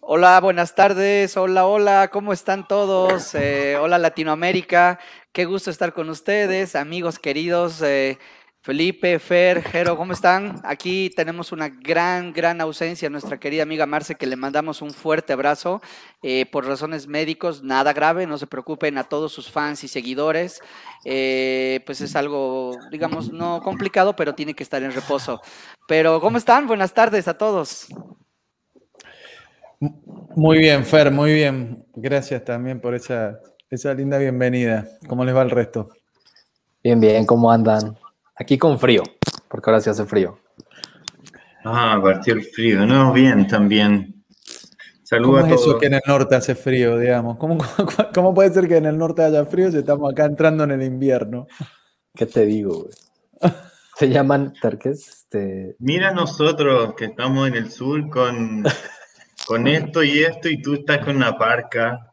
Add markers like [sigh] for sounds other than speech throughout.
Hola, buenas tardes. Hola, hola, ¿cómo están todos? Eh, hola Latinoamérica, qué gusto estar con ustedes, amigos queridos. eh, Felipe, Fer, Jero, ¿cómo están? Aquí tenemos una gran, gran ausencia, nuestra querida amiga Marce, que le mandamos un fuerte abrazo eh, por razones médicos, nada grave, no se preocupen a todos sus fans y seguidores. eh, pues es algo, digamos, no complicado, pero tiene que estar en reposo. Pero, ¿cómo están? Buenas tardes a todos. Muy bien, Fer, muy bien. Gracias también por esa, esa linda bienvenida. ¿Cómo les va el resto? Bien, bien, ¿cómo andan? Aquí con frío, porque ahora sí hace frío. Ah, partió el frío. No, bien también. ¿Cómo Saludos a es eso todos. que en el norte hace frío, digamos? ¿Cómo, cómo, [laughs] cómo puede ser que en el norte haya frío si estamos acá entrando en el invierno? ¿Qué te digo, güey? Se llaman terques, este, Mira nosotros que estamos en el sur con, [laughs] con esto y esto y tú estás con una parca.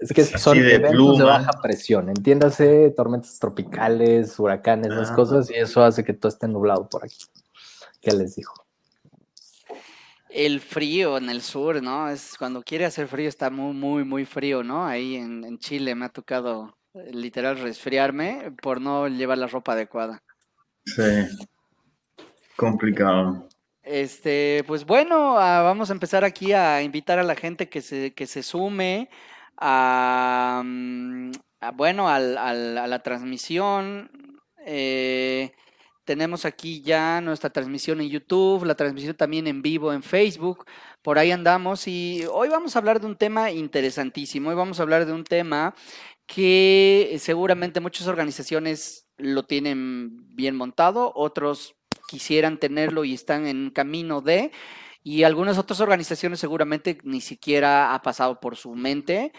es que son de eventos de pluma. baja presión, entiéndase, tormentas tropicales, huracanes, esas Ah. cosas, y eso hace que todo esté nublado por aquí. ¿Qué les dijo? El frío en el sur, ¿no? Es cuando quiere hacer frío está muy, muy, muy frío, ¿no? Ahí en, en Chile me ha tocado eh, literal resfriarme por no llevar la ropa adecuada. Sí. Complicado. Este, pues bueno, ah, vamos a empezar aquí a invitar a la gente que se, que se sume a, mm, bueno, al- al- a la transmisión. Eh, tenemos aquí ya nuestra transmisión en YouTube, la transmisión también en vivo en Facebook. Por ahí andamos y hoy vamos a hablar de un tema interesantísimo. Hoy vamos a hablar de un tema que seguramente muchas organizaciones lo tienen bien montado, otros quisieran tenerlo y están en camino de, y algunas otras organizaciones seguramente ni siquiera ha pasado por su mente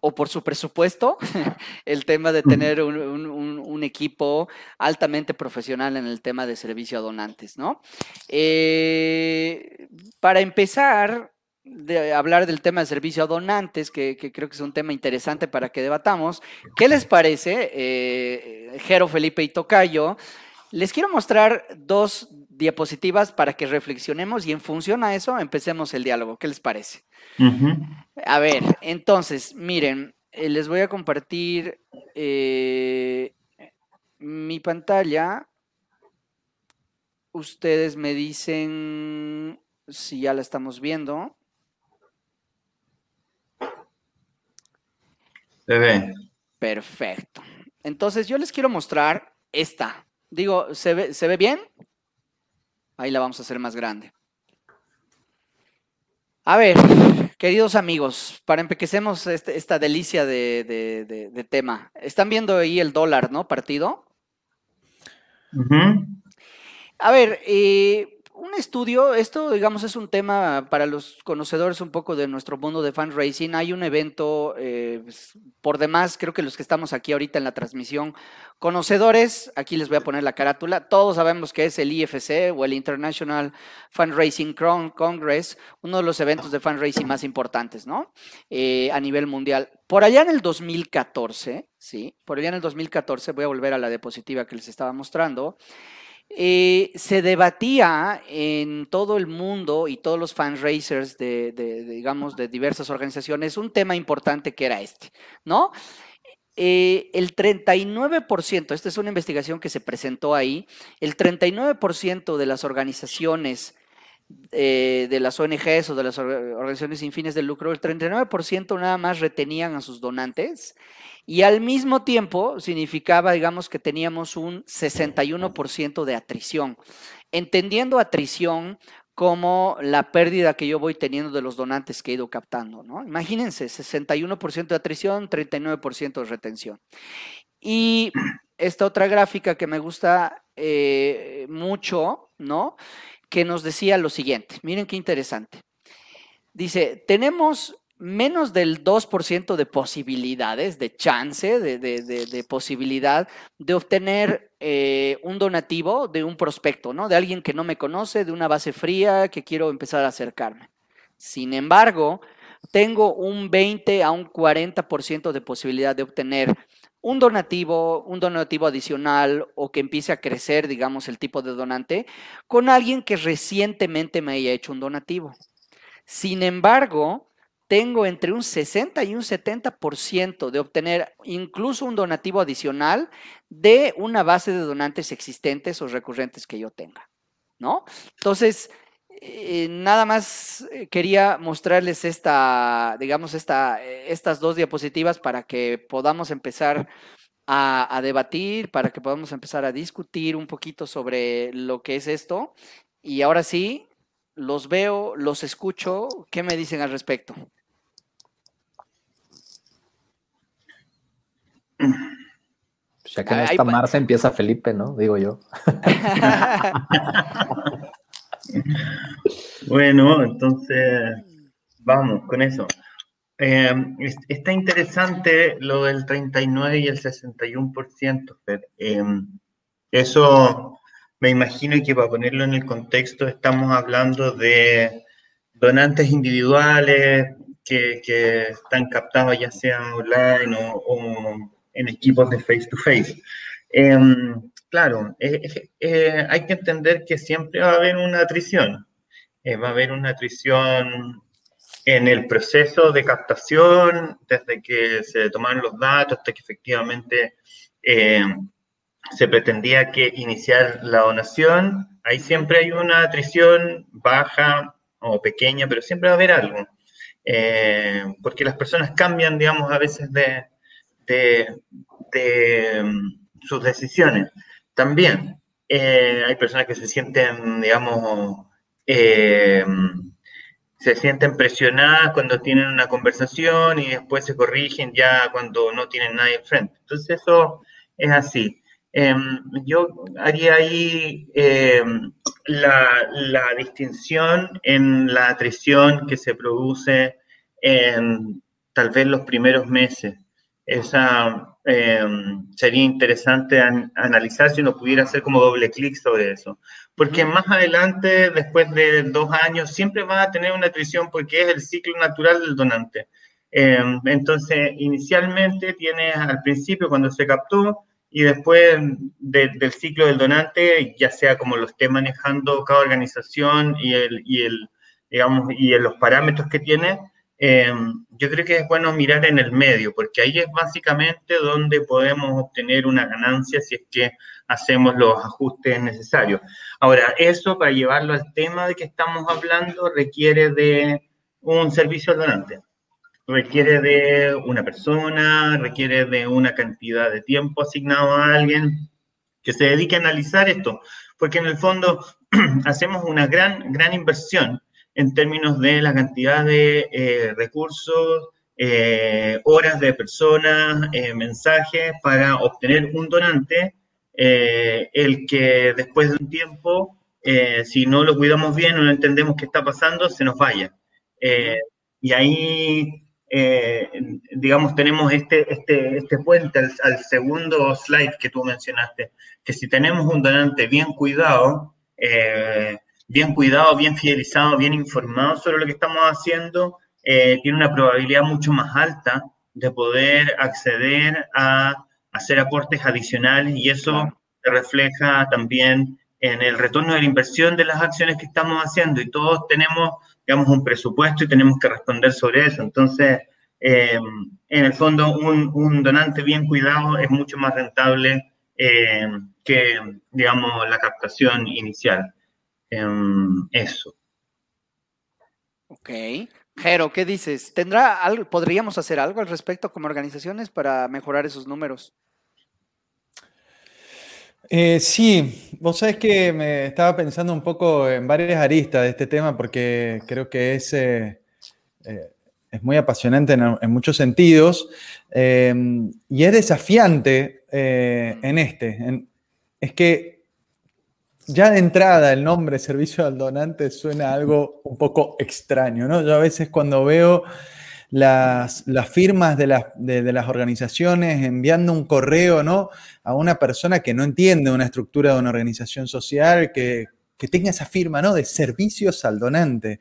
o por su presupuesto [laughs] el tema de tener un, un- un- un equipo altamente profesional en el tema de servicio a donantes, ¿no? Eh, para empezar, de hablar del tema de servicio a donantes, que, que creo que es un tema interesante para que debatamos. ¿Qué les parece, eh, Jero, Felipe y Tocayo? Les quiero mostrar dos diapositivas para que reflexionemos y en función a eso empecemos el diálogo. ¿Qué les parece? A ver, entonces, miren, eh, les voy a compartir eh, mi pantalla. Ustedes me dicen si ya la estamos viendo. Se ve. Perfecto. Entonces, yo les quiero mostrar esta. Digo, ¿se ve, ¿se ve bien? Ahí la vamos a hacer más grande. A ver, queridos amigos, para empecemos este- esta delicia de, de- de- de tema. Están viendo ahí el dólar, ¿no? Partido. A ver, eh, un estudio, esto digamos es un tema para los conocedores un poco de nuestro mundo de fundraising. Hay un evento, eh, pues, por demás, creo que los que estamos aquí ahorita en la transmisión, conocedores, aquí les voy a poner la carátula, todos sabemos que es el IFC o el International Fundraising Congress, uno de los eventos de fundraising más importantes, ¿no? Eh, a nivel mundial. Por allá en el 2014, ¿sí? Por allá en el 2014, voy a volver a la diapositiva que les estaba mostrando eh, se debatía en todo el mundo y todos los fundraisers de, digamos, de diversas organizaciones un tema importante que era este, ¿no? Eh, el 39%, esta es una investigación que se presentó ahí, el 39% de las organizaciones eh, de las ONGs o de las or- organizaciones sin fines de lucro, el 39% nada más retenían a sus donantes y al mismo tiempo significaba, digamos, que teníamos un 61% de atrición, entendiendo atrición como la pérdida que yo voy teniendo de los donantes que he ido captando, ¿no? Imagínense, 61% de atrición, 39% de retención. Y esta otra gráfica que me gusta eh, mucho, ¿no? Que nos decía lo siguiente, miren qué interesante. Dice, tenemos menos del 2% de posibilidades, de chance, de, de- de- posibilidad de obtener eh, un donativo de un prospecto, ¿no? De alguien que no me conoce, de una base fría que quiero empezar a acercarme. Sin embargo, tengo un 20 a un 40% de posibilidad de obtener un donativo, un donativo adicional o que empiece a crecer, digamos, el tipo de donante con alguien que recientemente me haya hecho un donativo. Sin embargo, tengo entre un 60 y un 70% de obtener incluso un donativo adicional de una base de donantes existentes o recurrentes que yo tenga, ¿no? Entonces, eh, nada más eh, quería mostrarles esta, digamos, esta, eh, estas dos diapositivas para que podamos empezar a, a, debatir, para que podamos empezar a discutir un poquito sobre lo que es esto. Y ahora sí, los veo, los escucho. ¿Qué me dicen al respecto? Ya que no está Marce, empieza Felipe, ¿no? Digo yo. [laughs] [laughs] [laughs] bueno, entonces vamos con eso. Eh, está interesante lo del 39 y el 61%, pero, eh, eso me imagino que para ponerlo en el contexto estamos hablando de donantes individuales que, están captados ya sea online o, o en equipos de face to face. Eh, claro, eh, hay que entender que siempre va a haber una atrición. Eh, va a haber una atrición en el proceso de captación, desde que se tomaron los datos hasta que efectivamente eh, se pretendía que iniciar la donación. Ahí siempre hay una atrición baja o pequeña, pero siempre va a haber algo. porque las personas cambian, digamos, a veces de, de, de um, sus decisiones. También eh, hay personas que se sienten, digamos, eh, se sienten presionadas cuando tienen una conversación y después se corrigen ya cuando no tienen nadie enfrente. Entonces eso es así. Eh, yo haría ahí em, la, la, distinción en la atrición que se produce en tal vez los primeros meses esa eh, sería interesante an analizar si uno pudiera hacer como doble clic sobre eso. Porque más adelante, después de dos años, siempre va a tener una atrición porque es el ciclo natural del donante. Eh, entonces, inicialmente tiene al principio cuando se captó y después de, del ciclo del donante, ya sea como lo esté manejando cada organización y, el, y, el, digamos, y los parámetros que tiene, eh, yo creo que es bueno mirar en el medio, porque ahí es básicamente donde podemos obtener una ganancia si es que hacemos los ajustes necesarios. Ahora, eso para llevarlo al tema de que estamos hablando requiere de un servicio al donante, requiere de una persona, requiere de una cantidad de tiempo asignado a alguien que se dedique a analizar esto, porque en el fondo [clears throat] hacemos una gran, gran inversión en términos de la cantidad de eh, recursos, eh, horas de personas, eh, mensajes para obtener un donante, eh, el que después de un tiempo, si no lo cuidamos bien o no entendemos qué está pasando, se nos vaya. Y ahí, digamos, tenemos este, este, este puente al, al, segundo slide que tú mencionaste, que si tenemos un donante bien cuidado, bien cuidado, bien fidelizado, bien informado sobre lo que estamos haciendo, eh, tiene una probabilidad mucho más alta de poder acceder a hacer aportes adicionales y eso se refleja también en el retorno de la inversión de las acciones que estamos haciendo. Y todos tenemos, digamos, un presupuesto y tenemos que responder sobre eso. Entonces, eh, en el fondo, un, un, donante bien cuidado es mucho más rentable eh, que, digamos, la captación inicial eso. Ok. Jero, ¿qué dices? ¿Tendrá algo, podríamos hacer algo al respecto como organizaciones para mejorar esos números? Eh, sí, vos sabés que me estaba pensando un poco en varias aristas de este tema porque creo que es, eh, eh, es muy apasionante en, en muchos sentidos eh, y es desafiante eh, en este. En, es que ya de entrada el nombre servicio al donante suena algo un poco extraño, ¿no? Yo a veces cuando veo las, las firmas de las, de, de las, organizaciones enviando un correo, ¿no? A una persona que no entiende una estructura de una organización social, que, que tenga esa firma, ¿no? De servicios al donante.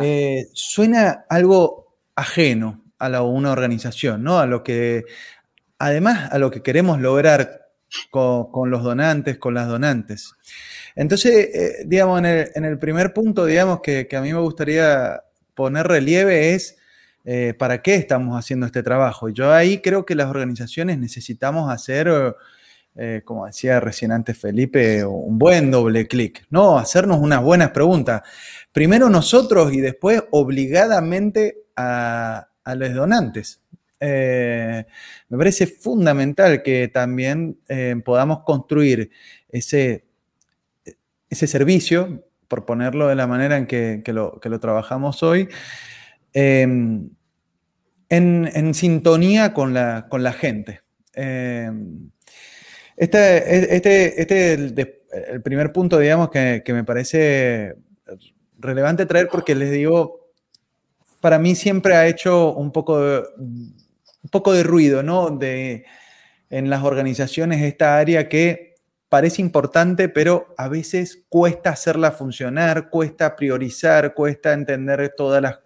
Eh, suena algo ajeno a la, una organización, ¿no? A lo que, además, a lo que queremos lograr con, los donantes, con las donantes. Entonces, eh, digamos, en el, en el, primer punto, digamos, que, que, a mí me gustaría poner relieve es eh, para qué estamos haciendo este trabajo. Yo ahí creo que las organizaciones necesitamos hacer, eh, como decía recién antes Felipe, un buen doble clic, ¿no? Hacernos unas buenas preguntas. Primero nosotros y después obligadamente a, los donantes. Eh, me parece fundamental que también podamos construir ese, ese servicio, por ponerlo de la manera en que, lo, que trabajamos hoy, Em, en, sintonía con la, con la gente. Este, este, este es el, primer punto, digamos, que, me parece relevante traer porque les digo, para mí siempre ha hecho un poco de, un poco de ruido, ¿no? De, en las organizaciones esta área que parece importante, pero a veces cuesta hacerla funcionar, cuesta priorizar, cuesta entender todas las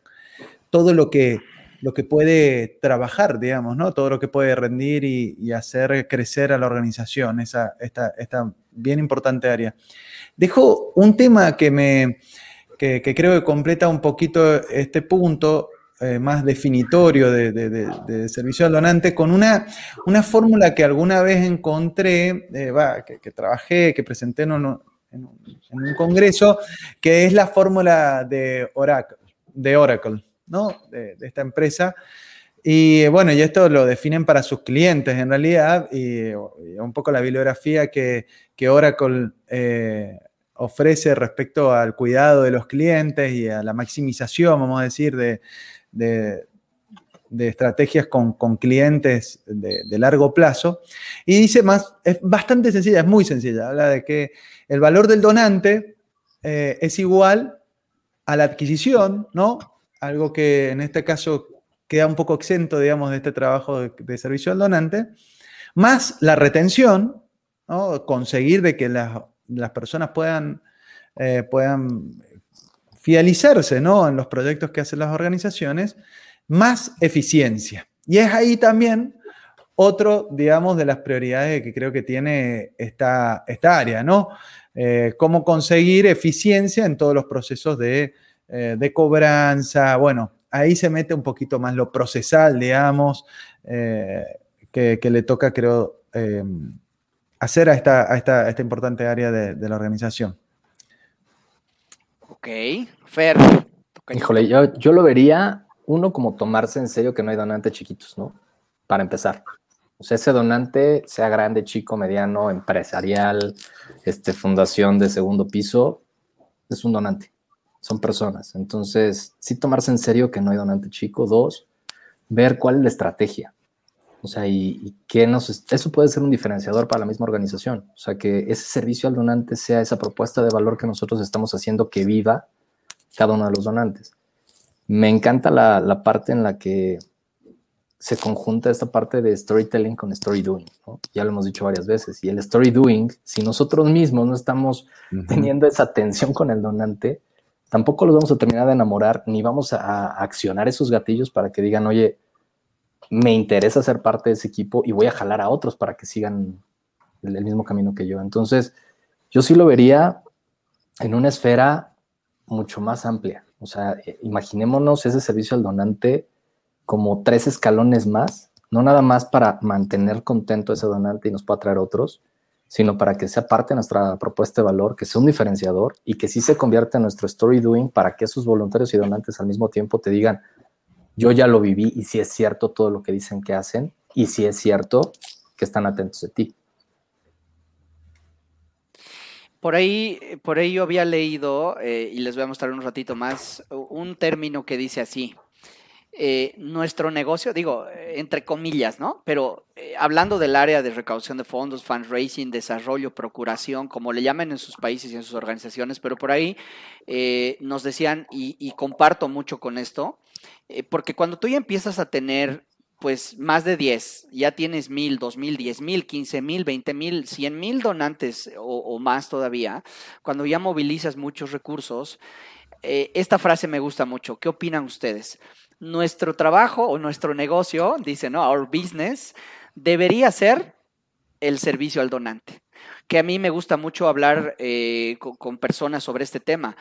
todo lo que, lo que puede trabajar, digamos, ¿no? Todo lo que puede rendir y, hacer crecer a la organización, esa, esta, esta, bien importante área. Dejo un tema que, me, que, creo que completa un poquito este punto, eh, más definitorio de, servicio al donante, con una, fórmula que alguna vez encontré, eh, que, trabajé, que presenté en un, congreso, que es la fórmula de Oracle. De Oracle. De, esta empresa. Y bueno, y esto lo definen para sus clientes en realidad, y, un poco la bibliografía que, Oracle eh, ofrece respecto al cuidado de los clientes y a la maximización, vamos a decir, de, estrategias con, clientes de, largo plazo. Y dice más, es bastante sencilla, es muy sencilla, habla de que el valor del donante eh, es igual a la adquisición, ¿no? algo que en este caso queda un poco exento, digamos, de este trabajo de, servicio al donante, más la retención, conseguir de que las, personas puedan, eh, puedan fidelizarse ¿no? en los proyectos que hacen las organizaciones, más eficiencia. Y es ahí también otro, digamos, de las prioridades que creo que tiene esta, esta área, ¿no? Eh, cómo conseguir eficiencia en todos los procesos de eh, de cobranza, bueno, ahí se mete un poquito más lo procesal, digamos, eh, que, le toca, creo, hacer a esta, esta, importante área de, la organización. Ok, Fer. Híjole, yo, yo lo vería, uno, como tomarse en serio que no hay donantes chiquitos, ¿no? Para empezar. O sea, ese donante, sea grande, chico, mediano, empresarial, este, fundación de segundo piso, es un donante son personas. Entonces, sí tomarse en serio que no hay donante chico. Dos, ver cuál es la estrategia. O sea, y, qué nos... Eso puede ser un diferenciador para la misma organización. O sea, que ese servicio al donante sea esa propuesta de valor que nosotros estamos haciendo que viva cada uno de los donantes. Me encanta la, parte en la que se conjunta esta parte de storytelling con story doing. Ya lo hemos dicho varias veces. Y el story doing, si nosotros mismos no estamos teniendo esa atención con el donante, tampoco los vamos a terminar de enamorar, ni vamos a, accionar esos gatillos para que digan, oye, me interesa ser parte de ese equipo y voy a jalar a otros para que sigan el, mismo camino que yo. Entonces, yo sí lo vería en una esfera mucho más amplia. O sea, eh, imaginémonos ese servicio al donante como tres escalones más, no nada más para mantener contento a ese donante y nos pueda traer otros, sino para que sea parte de nuestra propuesta de valor, que sea un diferenciador y que sí se convierta en nuestro story doing para que esos voluntarios y donantes al mismo tiempo te digan, yo ya lo viví y si es cierto todo lo que dicen que hacen y si es cierto que están atentos de ti. Por ahí, por ahí yo había leído, eh, y les voy a mostrar un ratito más, un término que dice así, eh, nuestro negocio, digo, entre comillas, ¿no? Pero eh, hablando del área de recaudación de fondos, fundraising, desarrollo, procuración, como le llaman en sus países y en sus organizaciones, pero por ahí nos decían, y, comparto mucho con esto, porque cuando tú ya empiezas a tener pues más de 10, ya tienes mil, dos mil, diez mil, quince mil, veinte mil, cien mil donantes o, más todavía, cuando ya movilizas muchos recursos, esta frase me gusta mucho. ¿Qué opinan ustedes? nuestro trabajo o nuestro negocio, dice, ¿no? Our business, debería ser el servicio al donante. Que a mí me gusta mucho hablar eh, con, personas sobre este tema.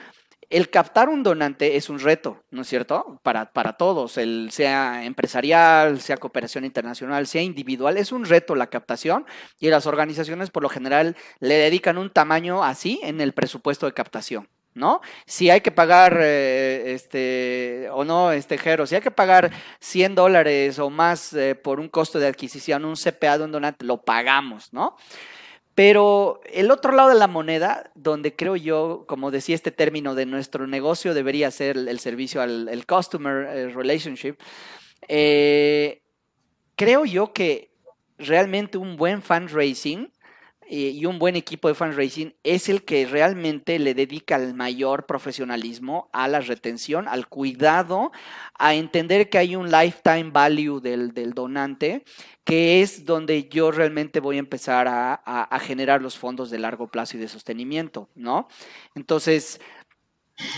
El captar un donante es un reto, ¿no es cierto? Para, para todos, el, sea empresarial, sea cooperación internacional, sea individual, es un reto la captación y las organizaciones por lo general le dedican un tamaño así en el presupuesto de captación. ¿no? Si hay que pagar, eh, este, o no, este, Jero, si hay que pagar 100 dólares o más eh, por un costo de adquisición, un CPA de un donante, lo pagamos, ¿no? Pero el otro lado de la moneda, donde creo yo, como decía este término de nuestro negocio, debería ser el, servicio al el customer eh, relationship, creo yo que realmente un buen fundraising eh, y un buen equipo de fundraising es el que realmente le dedica el mayor profesionalismo a la retención, al cuidado, a entender que hay un lifetime value del, donante, que es donde yo realmente voy a empezar a, generar los fondos de largo plazo y de sostenimiento, ¿no? Entonces,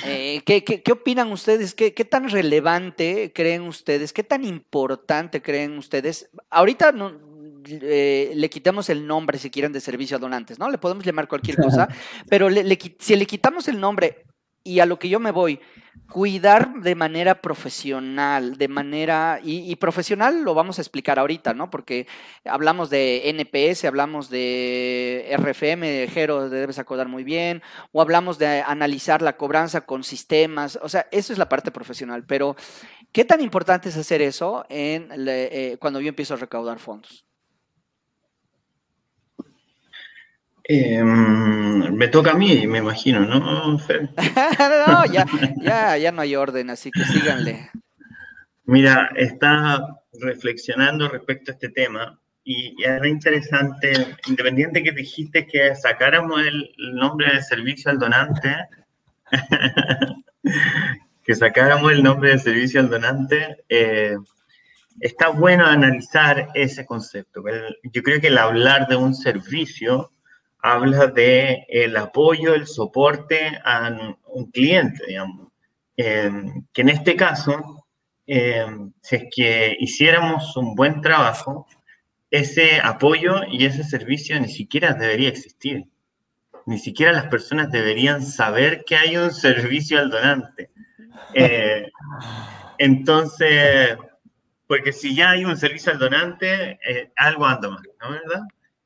eh, ¿qué, opinan ustedes? ¿Qué, ¿Qué, tan relevante creen ustedes? ¿Qué tan importante creen ustedes? Ahorita no, eh, le quitamos el nombre, si quieren, de servicio a donantes, ¿no? Le podemos llamar cualquier [laughs] cosa, pero si le quitamos el nombre y a lo que yo me voy, cuidar de manera profesional, de manera, y, profesional lo vamos a explicar ahorita, ¿no? Porque hablamos de NPS, hablamos de RFM, Jero, debes acordar muy bien, o hablamos de analizar la cobranza con sistemas, o sea, eso es la parte profesional, pero ¿qué tan importante es hacer eso en eh, cuando yo empiezo a recaudar fondos? Em, me toca a mí, me imagino, [laughs] ¿no, no, ya, ya, ya no hay orden, así que síganle. Mira, está reflexionando respecto a este tema y, era interesante, independiente que dijiste que sacáramos el, nombre de servicio al donante, [laughs] que sacáramos el nombre de servicio al donante, eh, está bueno analizar ese concepto. Yo creo que el hablar de un servicio habla de el apoyo, el soporte a un cliente, digamos. Em, que en este caso, em, si es que hiciéramos un buen trabajo, ese apoyo y ese servicio ni siquiera debería existir. Ni siquiera las personas deberían saber que hay un servicio al donante. Eh, entonces, porque si ya hay un servicio al donante, eh, algo anda mal, ¿no verdad?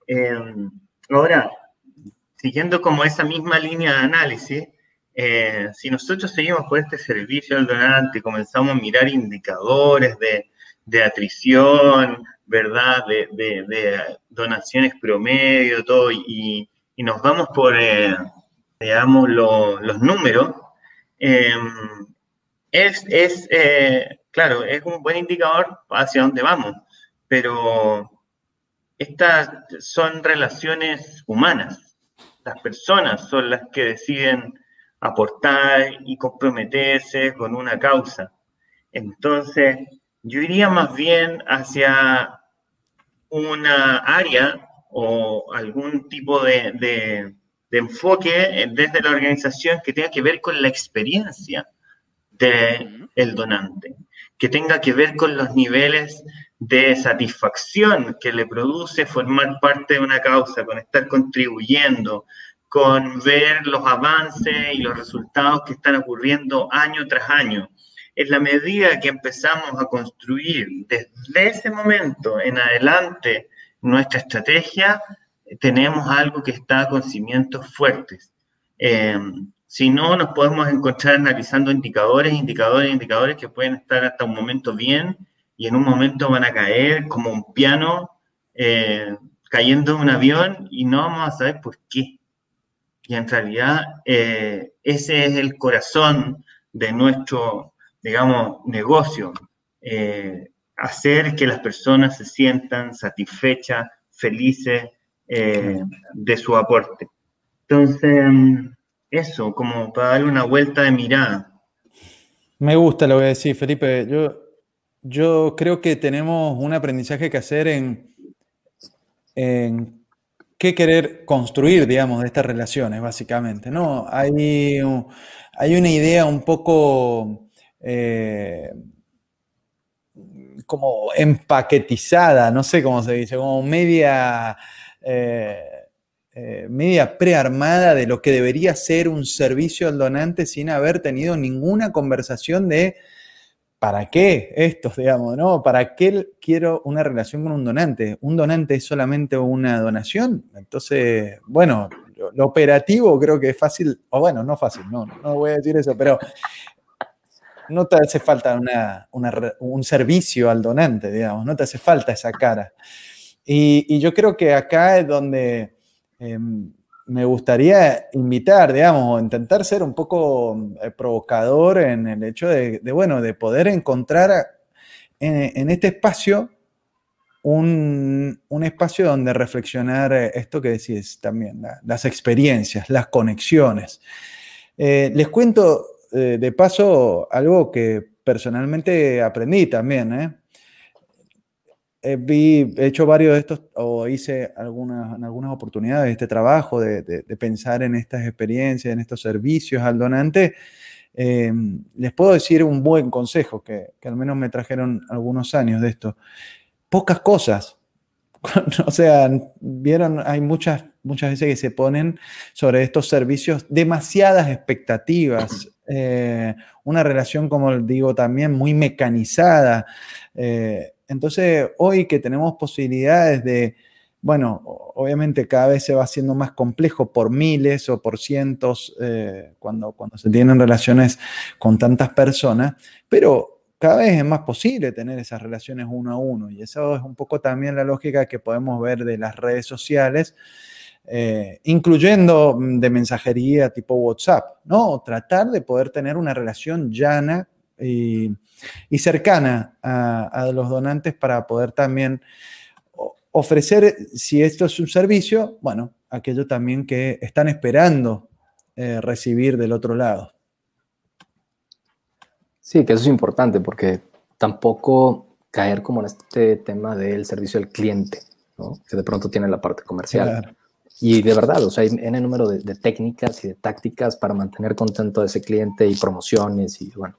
Em, ahora, siguiendo como esa misma línea de análisis, eh, si nosotros seguimos por este servicio al donante, comenzamos a mirar indicadores de, de atrición, ¿verdad? De, donaciones promedio, todo, y, y nos vamos por, eh, digamos, los números, em, es, es eh, claro, es un buen indicador hacia dónde vamos, pero estas son relaciones humanas las personas son las que deciden aportar y comprometerse con una causa. Entonces, yo iría más bien hacia una área o algún tipo de, enfoque desde la organización que tenga que ver con la experiencia del donante, que tenga que ver con los niveles de satisfacción que le produce formar parte de una causa, con estar contribuyendo, con ver los avances y los resultados que están ocurriendo año tras año. En la medida que empezamos a construir desde ese momento en adelante nuestra estrategia, tenemos algo que está con cimientos fuertes. Eh, si no, nos podemos encontrar analizando indicadores, indicadores, indicadores que pueden estar hasta un momento bien y en un momento van a caer como un piano eh, cayendo de un avión y no vamos a saber por qué. Y en realidad eh, ese es el corazón de nuestro, digamos, negocio. Eh, hacer que las personas se sientan satisfechas, felices de su aporte. Entonces, eso, como para darle una vuelta de mirada. Me gusta lo que decís, Felipe. Yo yo creo que tenemos un aprendizaje que hacer en, qué querer construir, digamos, de estas relaciones, básicamente. ¿no? Hay, hay una idea un poco eh, como empaquetizada, no sé cómo se dice, como media... Eh, eh, media prearmada de lo que debería ser un servicio al donante sin haber tenido ninguna conversación de ¿para qué esto, digamos, no? ¿Para qué quiero una relación con un donante? ¿Un donante es solamente una donación? Entonces, bueno, lo, operativo creo que es fácil, o bueno, no fácil, no, no voy a decir eso, pero no te hace falta un servicio al donante, digamos, no te hace falta esa cara. Y, yo creo que acá es donde em, me gustaría invitar, digamos, o intentar ser un poco eh, provocador en el hecho de, bueno, de poder encontrar en, este espacio un, espacio donde reflexionar eh, esto que decís también, las experiencias, las conexiones. Eh, les cuento de paso algo que personalmente aprendí también, ¿eh? Eh, he hecho varios de estos, o hice algunas, en algunas oportunidades este trabajo de, pensar en estas experiencias, en estos servicios al donante. Eh, les puedo decir un buen consejo que, al menos me trajeron algunos años de esto. Pocas cosas. [laughs] o sea, vieron, hay muchas, muchas veces que se ponen sobre estos servicios demasiadas expectativas, eh, una relación, como digo, también muy mecanizada. Entonces, hoy que tenemos posibilidades de, bueno, obviamente cada vez se va haciendo más complejo por miles o por cientos eh, cuando, cuando se tienen relaciones con tantas personas, pero cada vez es más posible tener esas relaciones uno a uno y eso es un poco también la lógica que podemos ver de las redes sociales. Eh, incluyendo mm, de mensajería tipo WhatsApp, ¿no? Tratar de poder tener una relación llana y, cercana a, los donantes para poder también ofrecer, si esto es un servicio, bueno, aquello también que están esperando eh, recibir del otro lado. Sí, que eso es importante porque tampoco caer como en este tema del servicio al cliente, que de pronto tiene la parte comercial. Y de verdad, o sea, hay en el número de, de, técnicas y de tácticas para mantener contento a ese cliente y promociones y bueno,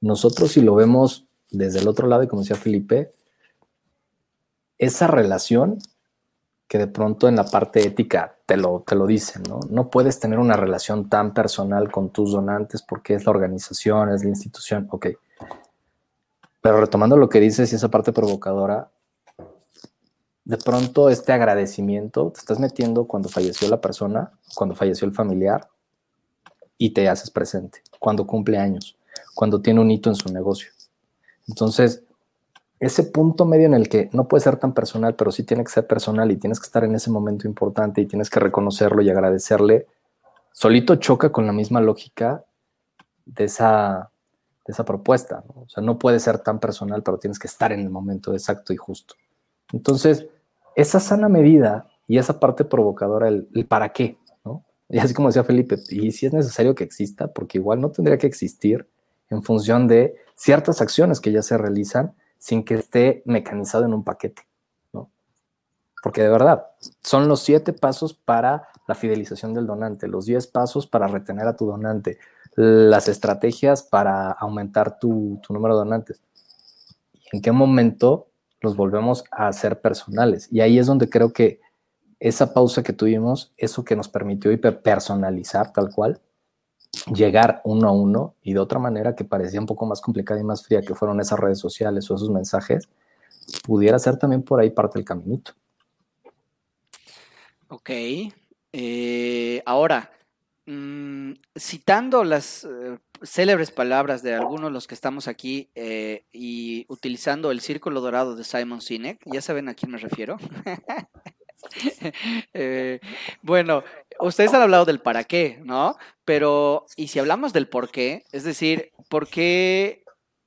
nosotros si lo vemos desde el otro lado, y como decía Felipe, esa relación que de pronto en la parte ética te lo, te lo dicen, ¿no? No puedes tener una relación tan personal con tus donantes porque es la organización, es la institución, ok. Pero retomando lo que dices y esa parte provocadora, de pronto este agradecimiento te estás metiendo cuando falleció la persona, cuando falleció el familiar y te haces presente, cuando cumple años cuando tiene un hito en su negocio. Entonces, ese punto medio en el que no puede ser tan personal, pero sí tiene que ser personal y tienes que estar en ese momento importante y tienes que reconocerlo y agradecerle, solito choca con la misma lógica de esa, de esa propuesta. O sea, no puede ser tan personal, pero tienes que estar en el momento exacto y justo. Entonces, esa sana medida y esa parte provocadora, el, el para qué, ¿no? Y así como decía Felipe, y si es necesario que exista, porque igual no tendría que existir, en función de ciertas acciones que ya se realizan sin que esté mecanizado en un paquete. ¿no? Porque de verdad, son los siete pasos para la fidelización del donante, los diez pasos para retener a tu donante, las estrategias para aumentar tu, número de donantes. ¿Y en qué momento los volvemos a hacer personales? Y ahí es donde creo que esa pausa que tuvimos, eso que nos permitió personalizar tal cual, llegar uno a uno y de otra manera que parecía un poco más complicada y más fría, que fueron esas redes sociales o esos mensajes, pudiera ser también por ahí parte del caminito. Ok. Eh, ahora, mm, citando las eh, célebres palabras de algunos de los que estamos aquí eh, y utilizando el círculo dorado de Simon Sinek, ya saben a quién me refiero. [laughs] bueno, ustedes han hablado del para qué, ¿no? Pero, y si hablamos del por qué, es decir, ¿por qué,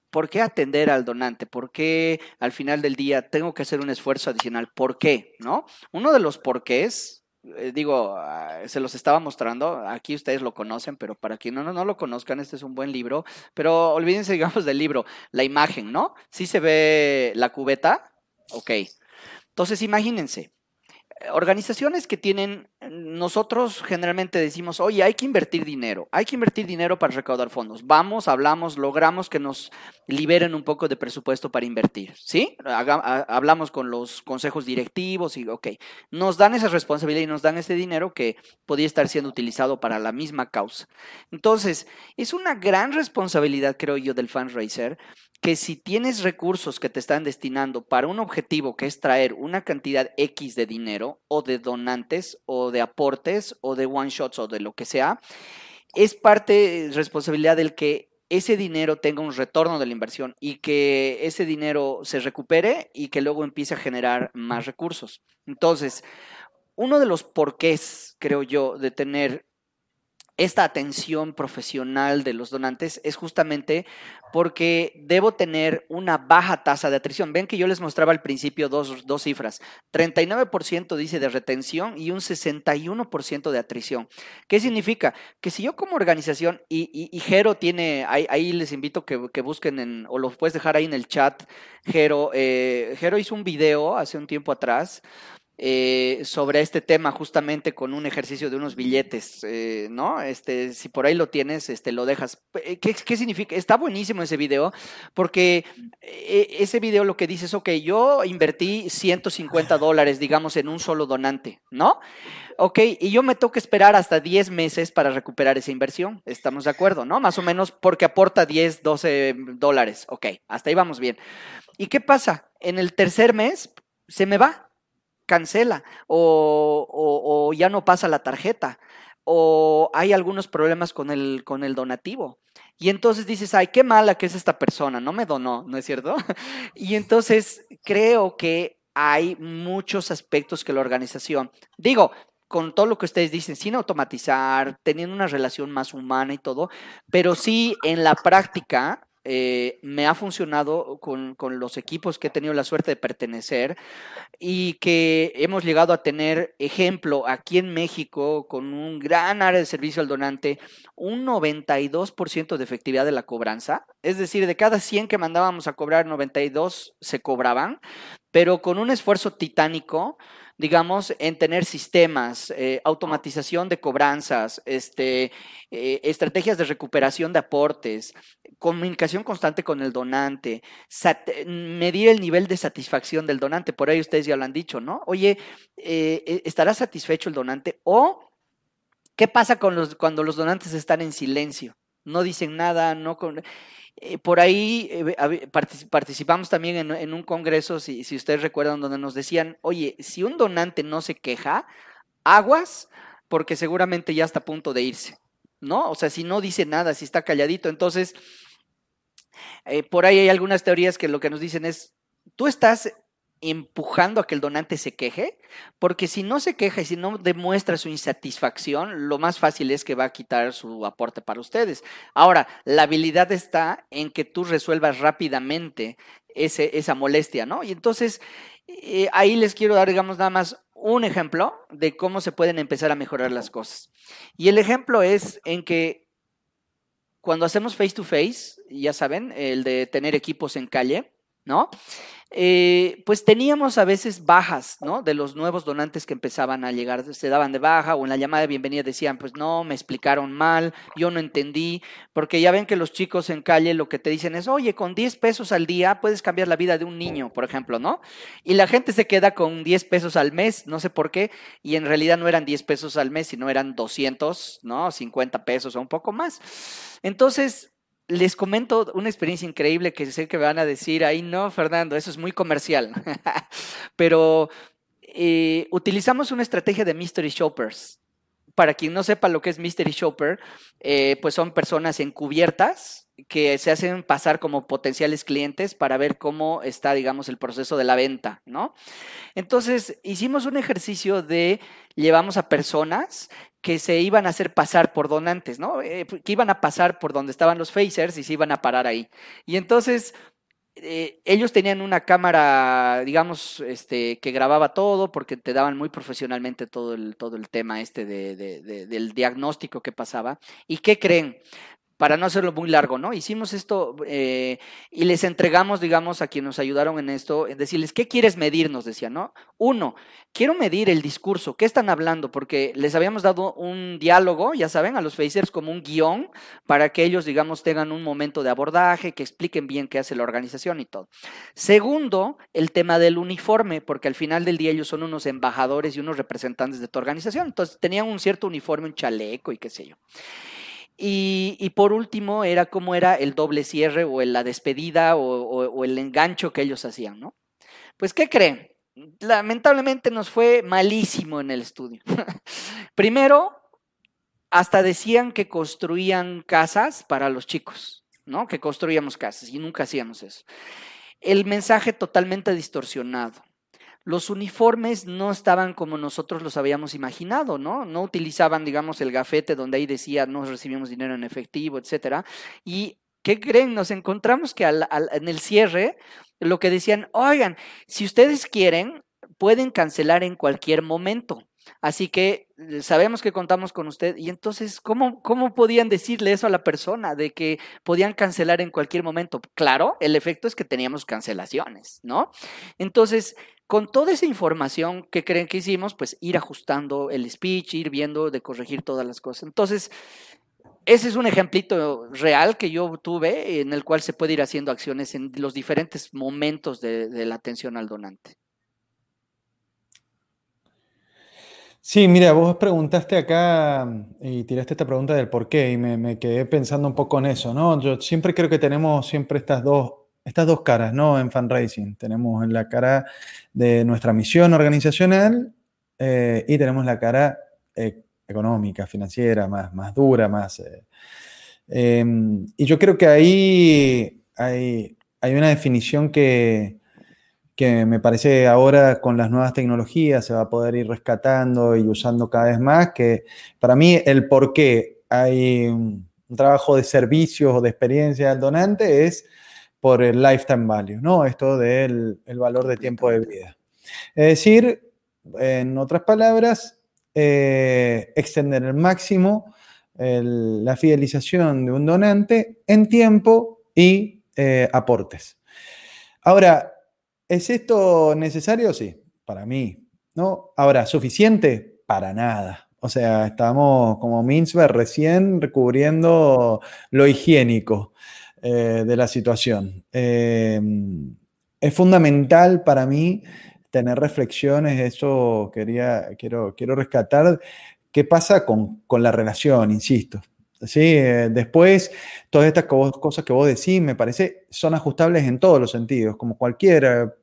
por qué atender al donante? ¿Por qué al final del día tengo que hacer un esfuerzo adicional? ¿Por qué? ¿No? Uno de los porqués, eh, digo, ah, se los estaba mostrando, aquí ustedes lo conocen, pero para quienes no, no, lo conozcan, este es un buen libro, pero olvídense, [laughs] digamos, del libro, la imagen, ¿no? Si se ve la cubeta, ok. Entonces, imagínense, organizaciones que tienen, nosotros generalmente decimos, oye, hay que invertir dinero, hay que invertir dinero para recaudar fondos. Vamos, hablamos, logramos que nos liberen un poco de presupuesto para invertir, ¿sí? hablamos con los consejos directivos y, ok, nos dan esa responsabilidad y nos dan ese dinero que podría estar siendo utilizado para la misma causa. Entonces, es una gran responsabilidad, creo yo, del fundraiser que si tienes recursos que te están destinando para un objetivo que es traer una cantidad X de dinero o de donantes o de aportes o de one shots o de lo que sea, es parte, responsabilidad del que ese dinero tenga un retorno de la inversión y que ese dinero se recupere y que luego empiece a generar más recursos. Entonces, uno de los porqués, creo yo, de tener esta atención profesional de los donantes es justamente porque debo tener una baja tasa de atrición. Ven que yo les mostraba al principio dos, dos cifras. 39% dice de retención y un 61% de atrición. ¿Qué significa? Que si yo como organización, y, y, Jero tiene, ahí, les invito que, que busquen, en, o lo puedes dejar ahí en el chat, Jero, eh, Jero hizo un video hace un tiempo atrás eh, sobre este tema justamente con un ejercicio de unos billetes, eh, ¿no? Este, si por ahí lo tienes, este, lo dejas. Eh, ¿Qué, ¿Qué, significa? Está buenísimo ese video, porque ese video lo que dice es, ok, yo invertí 150 dólares, digamos, en un solo donante, ¿no? Ok, y yo me que esperar hasta 10 meses para recuperar esa inversión. Estamos de acuerdo, ¿no? Más o menos porque aporta 10, 12 dólares. Ok, hasta ahí vamos bien. ¿Y qué pasa? En el tercer mes se me va cancela o, ya no pasa la tarjeta o hay algunos problemas con el, con el donativo. Y entonces dices, ay, qué mala que es esta persona, no me donó, ¿no es cierto? [laughs] y entonces creo que hay muchos aspectos que la organización, digo, con todo lo que ustedes dicen, sin automatizar, teniendo una relación más humana y todo, pero sí en la práctica eh, me ha funcionado con, los equipos que he tenido la suerte de pertenecer y que hemos llegado a tener ejemplo aquí en México con un gran área de servicio al donante, un 92% de efectividad de la cobranza, es decir, de cada 100 que mandábamos a cobrar, 92 se cobraban, pero con un esfuerzo titánico digamos, en tener sistemas, eh, automatización de cobranzas, este, eh, estrategias de recuperación de aportes, comunicación constante con el donante, medir el nivel de satisfacción del donante, por ahí ustedes ya lo han dicho, ¿no? Oye, eh, ¿estará satisfecho el donante? O, ¿qué pasa cuando los donantes están en silencio? No dicen nada, no... Con... Eh, por ahí eh, participamos también en, un congreso, si, si, ustedes recuerdan, donde nos decían, oye, si un donante no se queja, aguas, porque seguramente ya está a punto de irse, ¿no? O sea, si no dice nada, si está calladito, entonces, eh, por ahí hay algunas teorías que lo que nos dicen es, tú estás empujando a que el donante se queje, porque si no se queja y si no demuestra su insatisfacción, lo más fácil es que va a quitar su aporte para ustedes. Ahora, la habilidad está en que tú resuelvas rápidamente ese, esa molestia, ¿no? Y entonces, eh, ahí les quiero dar, digamos, nada más un ejemplo de cómo se pueden empezar a mejorar las cosas. Y el ejemplo es en que cuando hacemos face to face, ya saben, el de tener equipos en calle, ¿no? Eh, pues teníamos a veces bajas, ¿no? De los nuevos donantes que empezaban a llegar, se daban de baja o en la llamada de bienvenida decían, pues no, me explicaron mal, yo no entendí, porque ya ven que los chicos en calle lo que te dicen es, oye, con 10 pesos al día puedes cambiar la vida de un niño, por ejemplo, ¿no? Y la gente se queda con 10 pesos al mes, no sé por qué, y en realidad no eran 10 pesos al mes, sino eran 200, ¿no? 50 pesos o un poco más. Entonces, les comento una experiencia increíble que sé que me van a decir, ahí no, Fernando, eso es muy comercial. [laughs] Pero eh, utilizamos una estrategia de mystery shoppers. Para quien no sepa lo que es mystery shopper, eh, pues son personas encubiertas que se hacen pasar como potenciales clientes para ver cómo está, digamos, el proceso de la venta, ¿no? Entonces, hicimos un ejercicio de llevamos a personas que se iban a hacer pasar por donantes, ¿no? Eh, que iban a pasar por donde estaban los phasers y se iban a parar ahí. Y entonces eh, ellos tenían una cámara, digamos, este, que grababa todo porque te daban muy profesionalmente todo el, todo el tema este de, del diagnóstico que pasaba. ¿Y qué creen? Para no hacerlo muy largo, ¿no? Hicimos esto eh, y les entregamos, digamos, a quienes nos ayudaron en esto, decirles, ¿qué quieres medir? Nos decía, ¿no? Uno, quiero medir el discurso, ¿qué están hablando? Porque les habíamos dado un diálogo, ya saben, a los Facers como un guion para que ellos, digamos, tengan un momento de abordaje, que expliquen bien qué hace la organización y todo. Segundo, el tema del uniforme, porque al final del día ellos son unos embajadores y unos representantes de tu organización, entonces tenían un cierto uniforme, un chaleco y qué sé yo. Y, por último, era cómo era el doble cierre o la despedida o, el engancho que ellos hacían, ¿no? Pues, ¿qué creen? Lamentablemente nos fue malísimo en el estudio. [laughs] Primero, hasta decían que construían casas para los chicos, ¿no? Que construíamos casas y nunca hacíamos eso. El mensaje totalmente distorsionado los uniformes no estaban como nosotros los habíamos imaginado, ¿no? No utilizaban, digamos, el gafete donde ahí decía no recibimos dinero en efectivo, etcétera. Y ¿qué creen? Nos encontramos que en el cierre lo que decían, oigan, si ustedes quieren, pueden cancelar en cualquier momento. Así que eh, sabemos que contamos con usted. Y entonces, ¿cómo, ¿cómo podían decirle eso a la persona de que podían cancelar en cualquier momento? Claro, el efecto es que teníamos cancelaciones, ¿no? Entonces, con toda esa información que creen que hicimos, pues ir ajustando el speech, ir viendo de corregir todas las cosas. Entonces, ese es un ejemplito real que yo tuve en el cual se puede ir haciendo acciones en los diferentes momentos de, la atención al donante. Sí, mira, vos preguntaste acá y tiraste esta pregunta del por qué y me, me, quedé pensando un poco en eso, ¿no? Yo siempre creo que tenemos siempre estas dos estas dos caras, ¿no? En fundraising. Tenemos la cara de nuestra misión organizacional eh, y tenemos la cara eh, económica, financiera, más, más dura, más... Eh, em, y yo creo que ahí hay, hay una definición que, que me parece ahora con las nuevas tecnologías se va a poder ir rescatando y usando cada vez más, que para mí el por qué hay un trabajo de servicios o de experiencia del donante es por el lifetime value, ¿no? Esto del el valor de tiempo de vida. Es decir, en otras palabras, eh, extender al máximo la fidelización de un donante en tiempo y eh, aportes. Ahora, ¿es esto necesario? Sí, para mí. ¿no? Ahora, ¿suficiente? Para nada. O sea, estamos como Minsberg recién recubriendo lo higiénico. Eh, de la situación. Em, es fundamental para mí tener reflexiones, eso quería, quiero, quiero rescatar, qué pasa con, la relación, insisto. ¿sí? Eh, después, todas estas cosas que vos decís, me parece, son ajustables en todos los sentidos, como cualquier,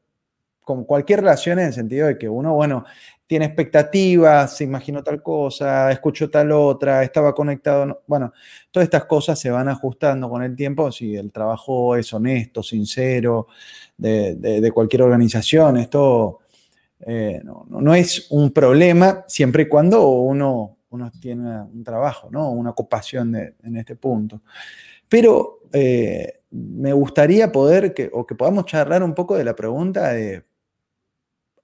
como cualquier relación en el sentido de que uno, bueno, tiene expectativas, se imaginó tal cosa, escuchó tal otra, estaba conectado. bueno, todas estas cosas se van ajustando con el tiempo. Si el trabajo es honesto, sincero, de, cualquier organización, esto eh, no, es un problema siempre y cuando uno, uno tiene un trabajo, ¿no? una ocupación en este punto. Pero eh, me gustaría poder que, o que podamos charlar un poco de la pregunta de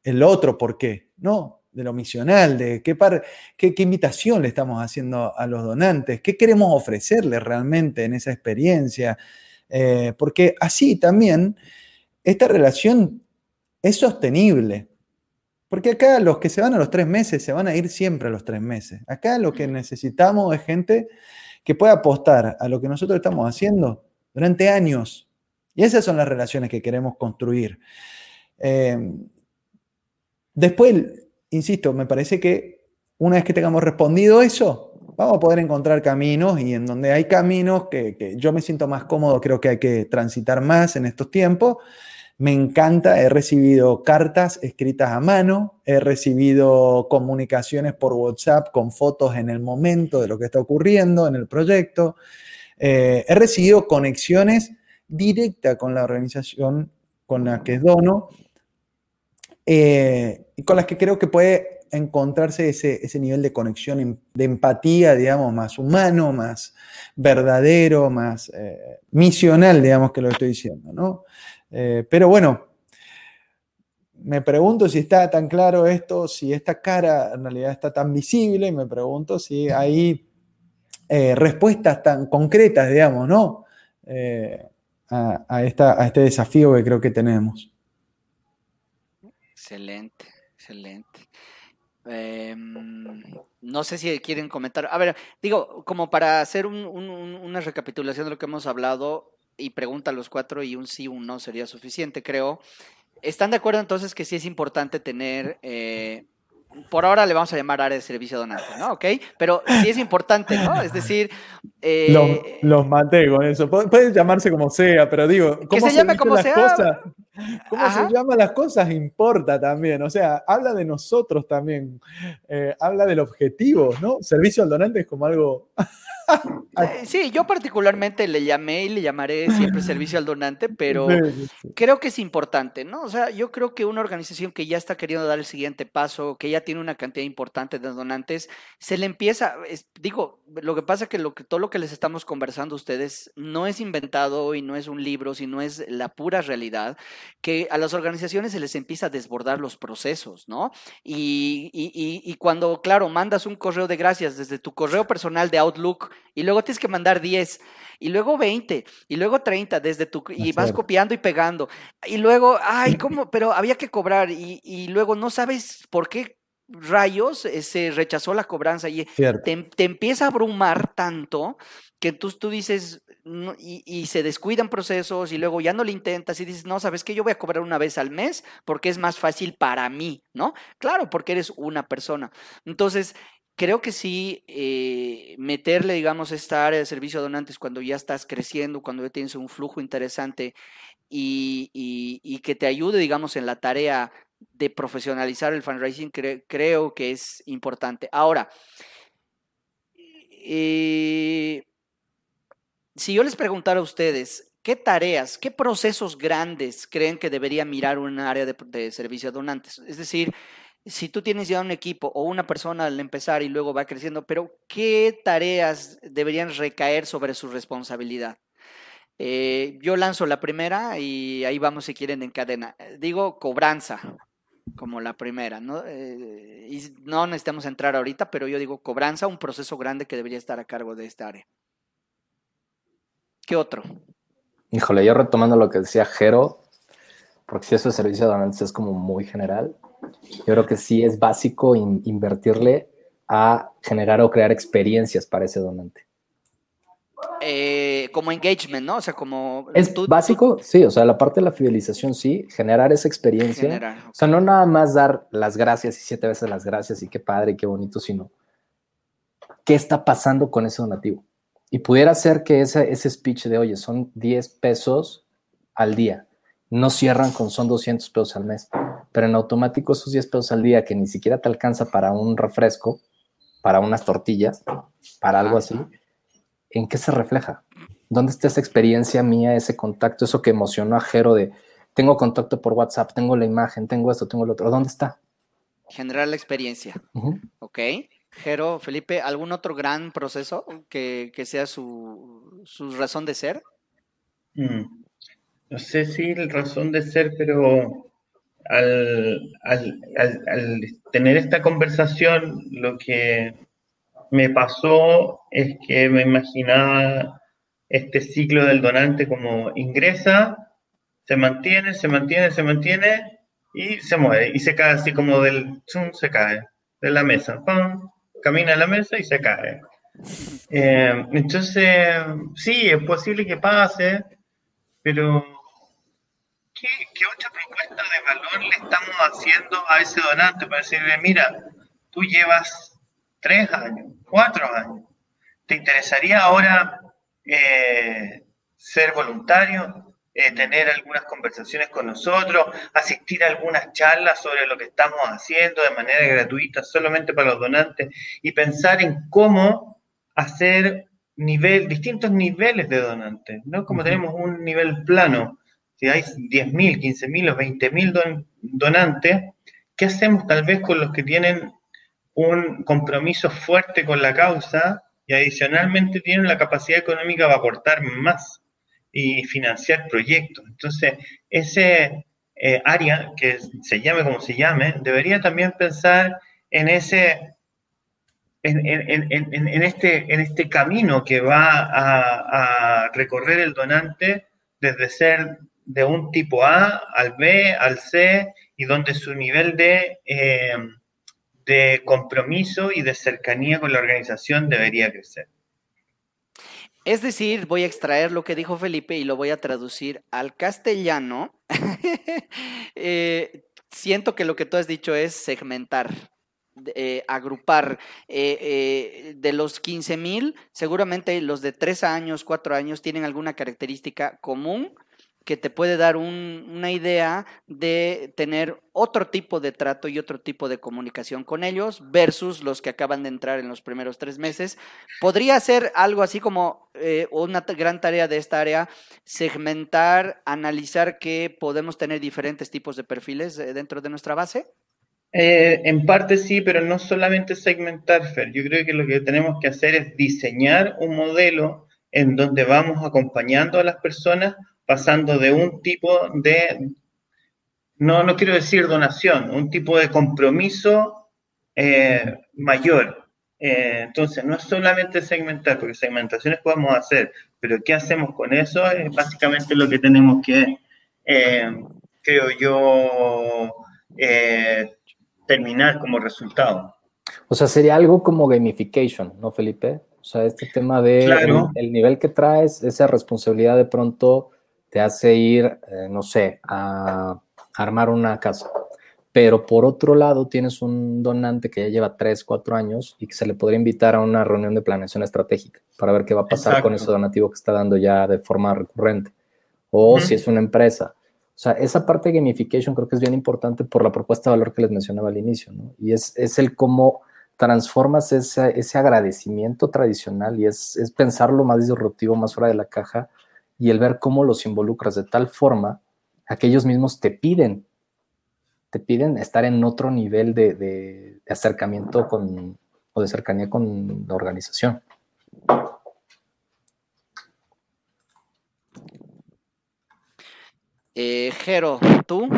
el otro por qué, ¿no? De lo misional, de qué, qué, invitación le estamos haciendo a los donantes, qué queremos ofrecerles realmente en esa experiencia, eh, porque así también esta relación es sostenible. Porque acá los que se van a los tres meses se van a ir siempre a los tres meses. Acá lo que necesitamos es gente que pueda apostar a lo que nosotros estamos haciendo durante años. Y esas son las relaciones que queremos construir. Eh, Después, insisto, me parece que una vez que tengamos respondido eso, vamos a poder encontrar caminos y en donde hay caminos que, yo me siento más cómodo, creo que hay que transitar más en estos tiempos. Me encanta, he recibido cartas escritas a mano, he recibido comunicaciones por WhatsApp con fotos en el momento de lo que está ocurriendo en el proyecto, eh, he recibido conexiones directas con la organización con la que dono eh, con las que creo que puede encontrarse ese, ese nivel de conexión, de empatía, digamos, más humano, más verdadero, más eh, misional, digamos, que lo estoy diciendo, ¿no? Eh, pero bueno, me pregunto si está tan claro esto, si esta cara en realidad está tan visible, y me pregunto si hay eh, respuestas tan concretas, digamos, ¿no? A, esta, a este desafío que creo que tenemos. Excelente, excelente. Em, no sé si quieren comentar. A ver, digo, como para hacer una recapitulación de lo que hemos hablado y pregunta a los cuatro y un sí, un no sería suficiente, creo. ¿Están de acuerdo entonces que sí es importante tener eh, por ahora le vamos a llamar área de servicio donante, ¿no? ¿Ok? Pero sí es importante, ¿no? Es decir... Eh, los, maté con eso. Puede llamarse como sea, pero digo... ¿cómo que se, llame como sea. ¿Cómo se llaman las cosas? Importa también. O sea, habla de nosotros también. Eh, habla del objetivo, ¿no? Servicio al donante es como algo... Eh, sí, yo particularmente le llamé y le llamaré siempre servicio al donante, pero creo que es importante, ¿no? O sea, yo creo que una organización que ya está queriendo dar el siguiente paso, que ya tiene una cantidad importante de donantes, se le empieza, digo, lo que pasa es que, lo que todo lo que les estamos conversando a ustedes no es inventado y no es un libro, sino es la pura realidad, que a las organizaciones se les empieza a desbordar los procesos, ¿no? Y, y, y cuando, claro, mandas un correo de gracias desde tu correo personal de Outlook, y luego tienes que mandar 10 y luego 20 y luego 30 desde tu y vas copiando y pegando y luego ay cómo [laughs] pero había que cobrar y, y luego no sabes por qué rayos eh, se rechazó la cobranza y te, te, empieza a abrumar tanto que tú, tú dices y, y, se descuidan procesos y luego ya no le intentas y dices, no, sabes que yo voy a cobrar una vez al mes porque es más fácil para mí, ¿no? Claro, porque eres una persona. Entonces, creo que sí, eh, meterle, digamos, esta área de servicio a donantes cuando ya estás creciendo, cuando ya tienes un flujo interesante y, que te ayude, digamos, en la tarea de profesionalizar el fundraising, creo que es importante. Ahora, eh, si yo les preguntara a ustedes, ¿qué tareas, qué procesos grandes creen que debería mirar un área de, de servicio a donantes? Es decir, si tú tienes ya un equipo o una persona al empezar y luego va creciendo, pero ¿qué tareas deberían recaer sobre su responsabilidad? Eh, yo lanzo la primera y ahí vamos si quieren en cadena. Eh, digo cobranza como la primera, ¿no? Eh, y no necesitamos entrar ahorita, pero yo digo cobranza, un proceso grande que debería estar a cargo de esta área. ¿Qué otro? Híjole, yo retomando lo que decía Jero, porque si eso es servicio de donantes es como muy general, yo creo que sí es básico invertirle a generar o crear experiencias para ese donante. Eh, como engagement, ¿no? O sea, como... Es básico, sí, o sea, la parte de la fidelización, sí, generar esa experiencia. O sea, no nada más dar las gracias y siete veces las gracias y qué padre y qué bonito, sino qué está pasando con ese donativo. Y pudiera ser que ese, ese speech de, oye, son 10 pesos al día, no cierran con son 200 pesos al mes pero en automático esos 10 pesos al día que ni siquiera te alcanza para un refresco, para unas tortillas, para algo así, ¿en qué se refleja? ¿Dónde está esa experiencia mía, ese contacto, eso que emocionó a Jero de tengo contacto por WhatsApp, tengo la imagen, tengo esto, tengo lo otro? ¿Dónde está? Generar la experiencia. Ok. Jero, Felipe, ¿algún otro gran proceso que, sea su, razón de ser? Mm. No sé si la razón de ser, pero al, tener esta conversación, lo que me pasó es que me imaginaba este ciclo del donante como ingresa, se mantiene, se mantiene, se mantiene y se mueve y se cae así como del zoom, se cae de la mesa, camina a la mesa y se cae. Eh, entonces, sí, es posible que pase, pero ¿qué, otra propuesta de valor le estamos haciendo a ese donante para decirle, mira, tú llevas tres años, cuatro años, ¿te interesaría ahora eh, ser voluntario? Eh, tener algunas conversaciones con nosotros, asistir a algunas charlas sobre lo que estamos haciendo de manera gratuita solamente para los donantes y pensar en cómo hacer nivel, distintos niveles de donantes, ¿no? Como tenemos un nivel plano, si hay 10.000, 15.000 o 20.000 donantes, ¿qué hacemos tal vez con los que tienen un compromiso fuerte con la causa y adicionalmente tienen la capacidad económica para aportar más y financiar proyectos? Entonces, ese eh, área, que se llame como se llame, debería también pensar en ese en, este, en este camino que va a, recorrer el donante desde ser de un tipo A al B, al C, y donde su nivel de, eh, de compromiso y de cercanía con la organización debería crecer. Es decir, voy a extraer lo que dijo Felipe y lo voy a traducir al castellano. [laughs] Eh, siento que lo que tú has dicho es segmentar. Eh, agrupar de los 15 mil, seguramente los de 3 años, 4 años tienen alguna característica común que te puede dar una idea de tener otro tipo de trato y otro tipo de comunicación con ellos versus los que acaban de entrar en los primeros tres meses. Podría ser algo así como una gran tarea de esta área, segmentar, analizar que podemos tener diferentes tipos de perfiles dentro de nuestra base. Eh, en parte sí, pero no solamente segmentar, Fer. Yo creo que lo que tenemos que hacer es diseñar un modelo en donde vamos acompañando a las personas pasando de un tipo de, no, no quiero decir donación, un tipo de compromiso eh, mayor. Eh, entonces, no es solamente segmentar, porque segmentaciones podemos hacer, pero ¿qué hacemos con eso? Es básicamente lo que tenemos que, creo yo, terminar como resultado. O sea, sería algo como gamification, ¿no, Felipe? O sea, este tema de el, nivel que traes, esa responsabilidad de pronto te hace ir, eh, no sé, a armar una casa. Pero por otro lado, tienes un donante que ya lleva 3, 4 años y que se le podría invitar a una reunión de planeación estratégica para ver qué va a pasar con ese donativo que está dando ya de forma recurrente. O si es una empresa, o sea, esa parte de gamification creo que es bien importante por la propuesta de valor que les mencionaba al inicio, ¿no? Y es, es el cómo transformas ese, ese agradecimiento tradicional y es, es pensarlo más disruptivo, más fuera de la caja y el ver cómo los involucras de tal forma a que ellos mismos te piden, te piden estar en otro nivel de, de acercamiento con, o de cercanía con la organización. Eh, Jero, ¿tú?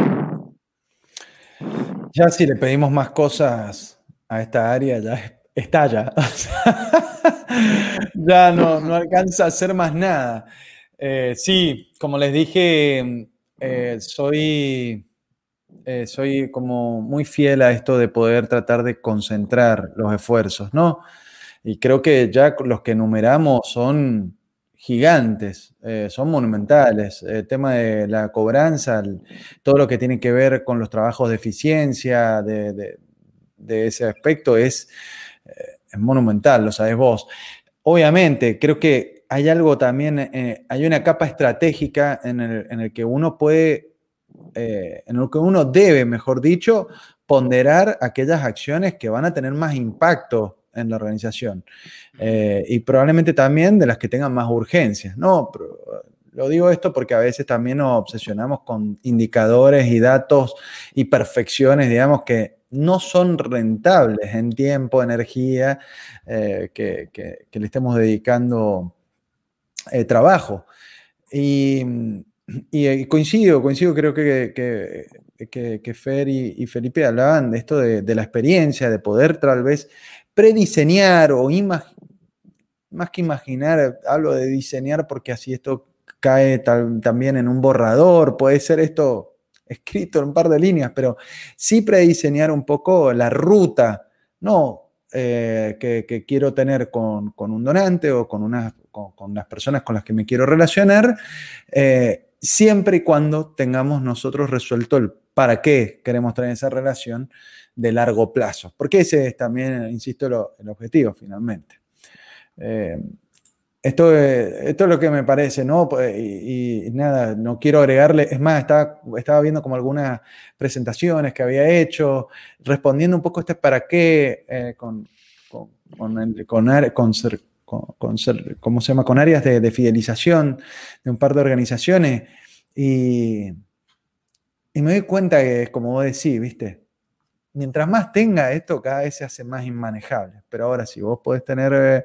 Ya si le pedimos más cosas a esta área, ya estalla. [laughs] ya no, no alcanza a hacer más nada. Eh, sí, como les dije, eh, soy, eh, soy como muy fiel a esto de poder tratar de concentrar los esfuerzos, ¿no? Y creo que ya los que enumeramos son gigantes, son monumentales. El tema de la cobranza, todo lo que tiene que ver con los trabajos de eficiencia, de, ese aspecto, es, es, monumental, lo sabes vos. Obviamente, creo que hay algo también, eh, hay una capa estratégica en el, que uno puede, en lo que uno debe, mejor dicho, ponderar aquellas acciones que van a tener más impacto en la organización. Eh, y probablemente también de las que tengan más urgencias, ¿no? lo digo esto porque a veces también nos obsesionamos con indicadores y datos y perfecciones, digamos, que no son rentables en tiempo, energía, eh, que, le estemos dedicando eh, trabajo. Y, coincido, coincido, creo que, que, Fer y, Felipe hablaban de esto de, de, la experiencia, de poder tal vez prediseñar o más que imaginar, hablo de diseñar porque así esto cae también en un borrador, puede ser esto escrito en un par de líneas, pero sí prediseñar un poco la ruta, no eh, que, quiero tener con, un donante o con, una, con, las personas con las que me quiero relacionar, eh, siempre y cuando tengamos nosotros resuelto el para qué queremos tener esa relación de largo plazo, porque ese es también, insisto, el objetivo finalmente. Eh, esto, esto, es lo que me parece, ¿no? Pues, y, nada, no quiero agregarle, es más, estaba, estaba, viendo como algunas presentaciones que había hecho, respondiendo un poco este para qué eh, con, con, con, ¿cómo se llama? Con áreas de, de, fidelización de un par de organizaciones y, y me doy cuenta que, como vos decís, ¿viste? mientras más tenga esto, cada vez se hace más inmanejable. Pero ahora, si vos podés tener eh,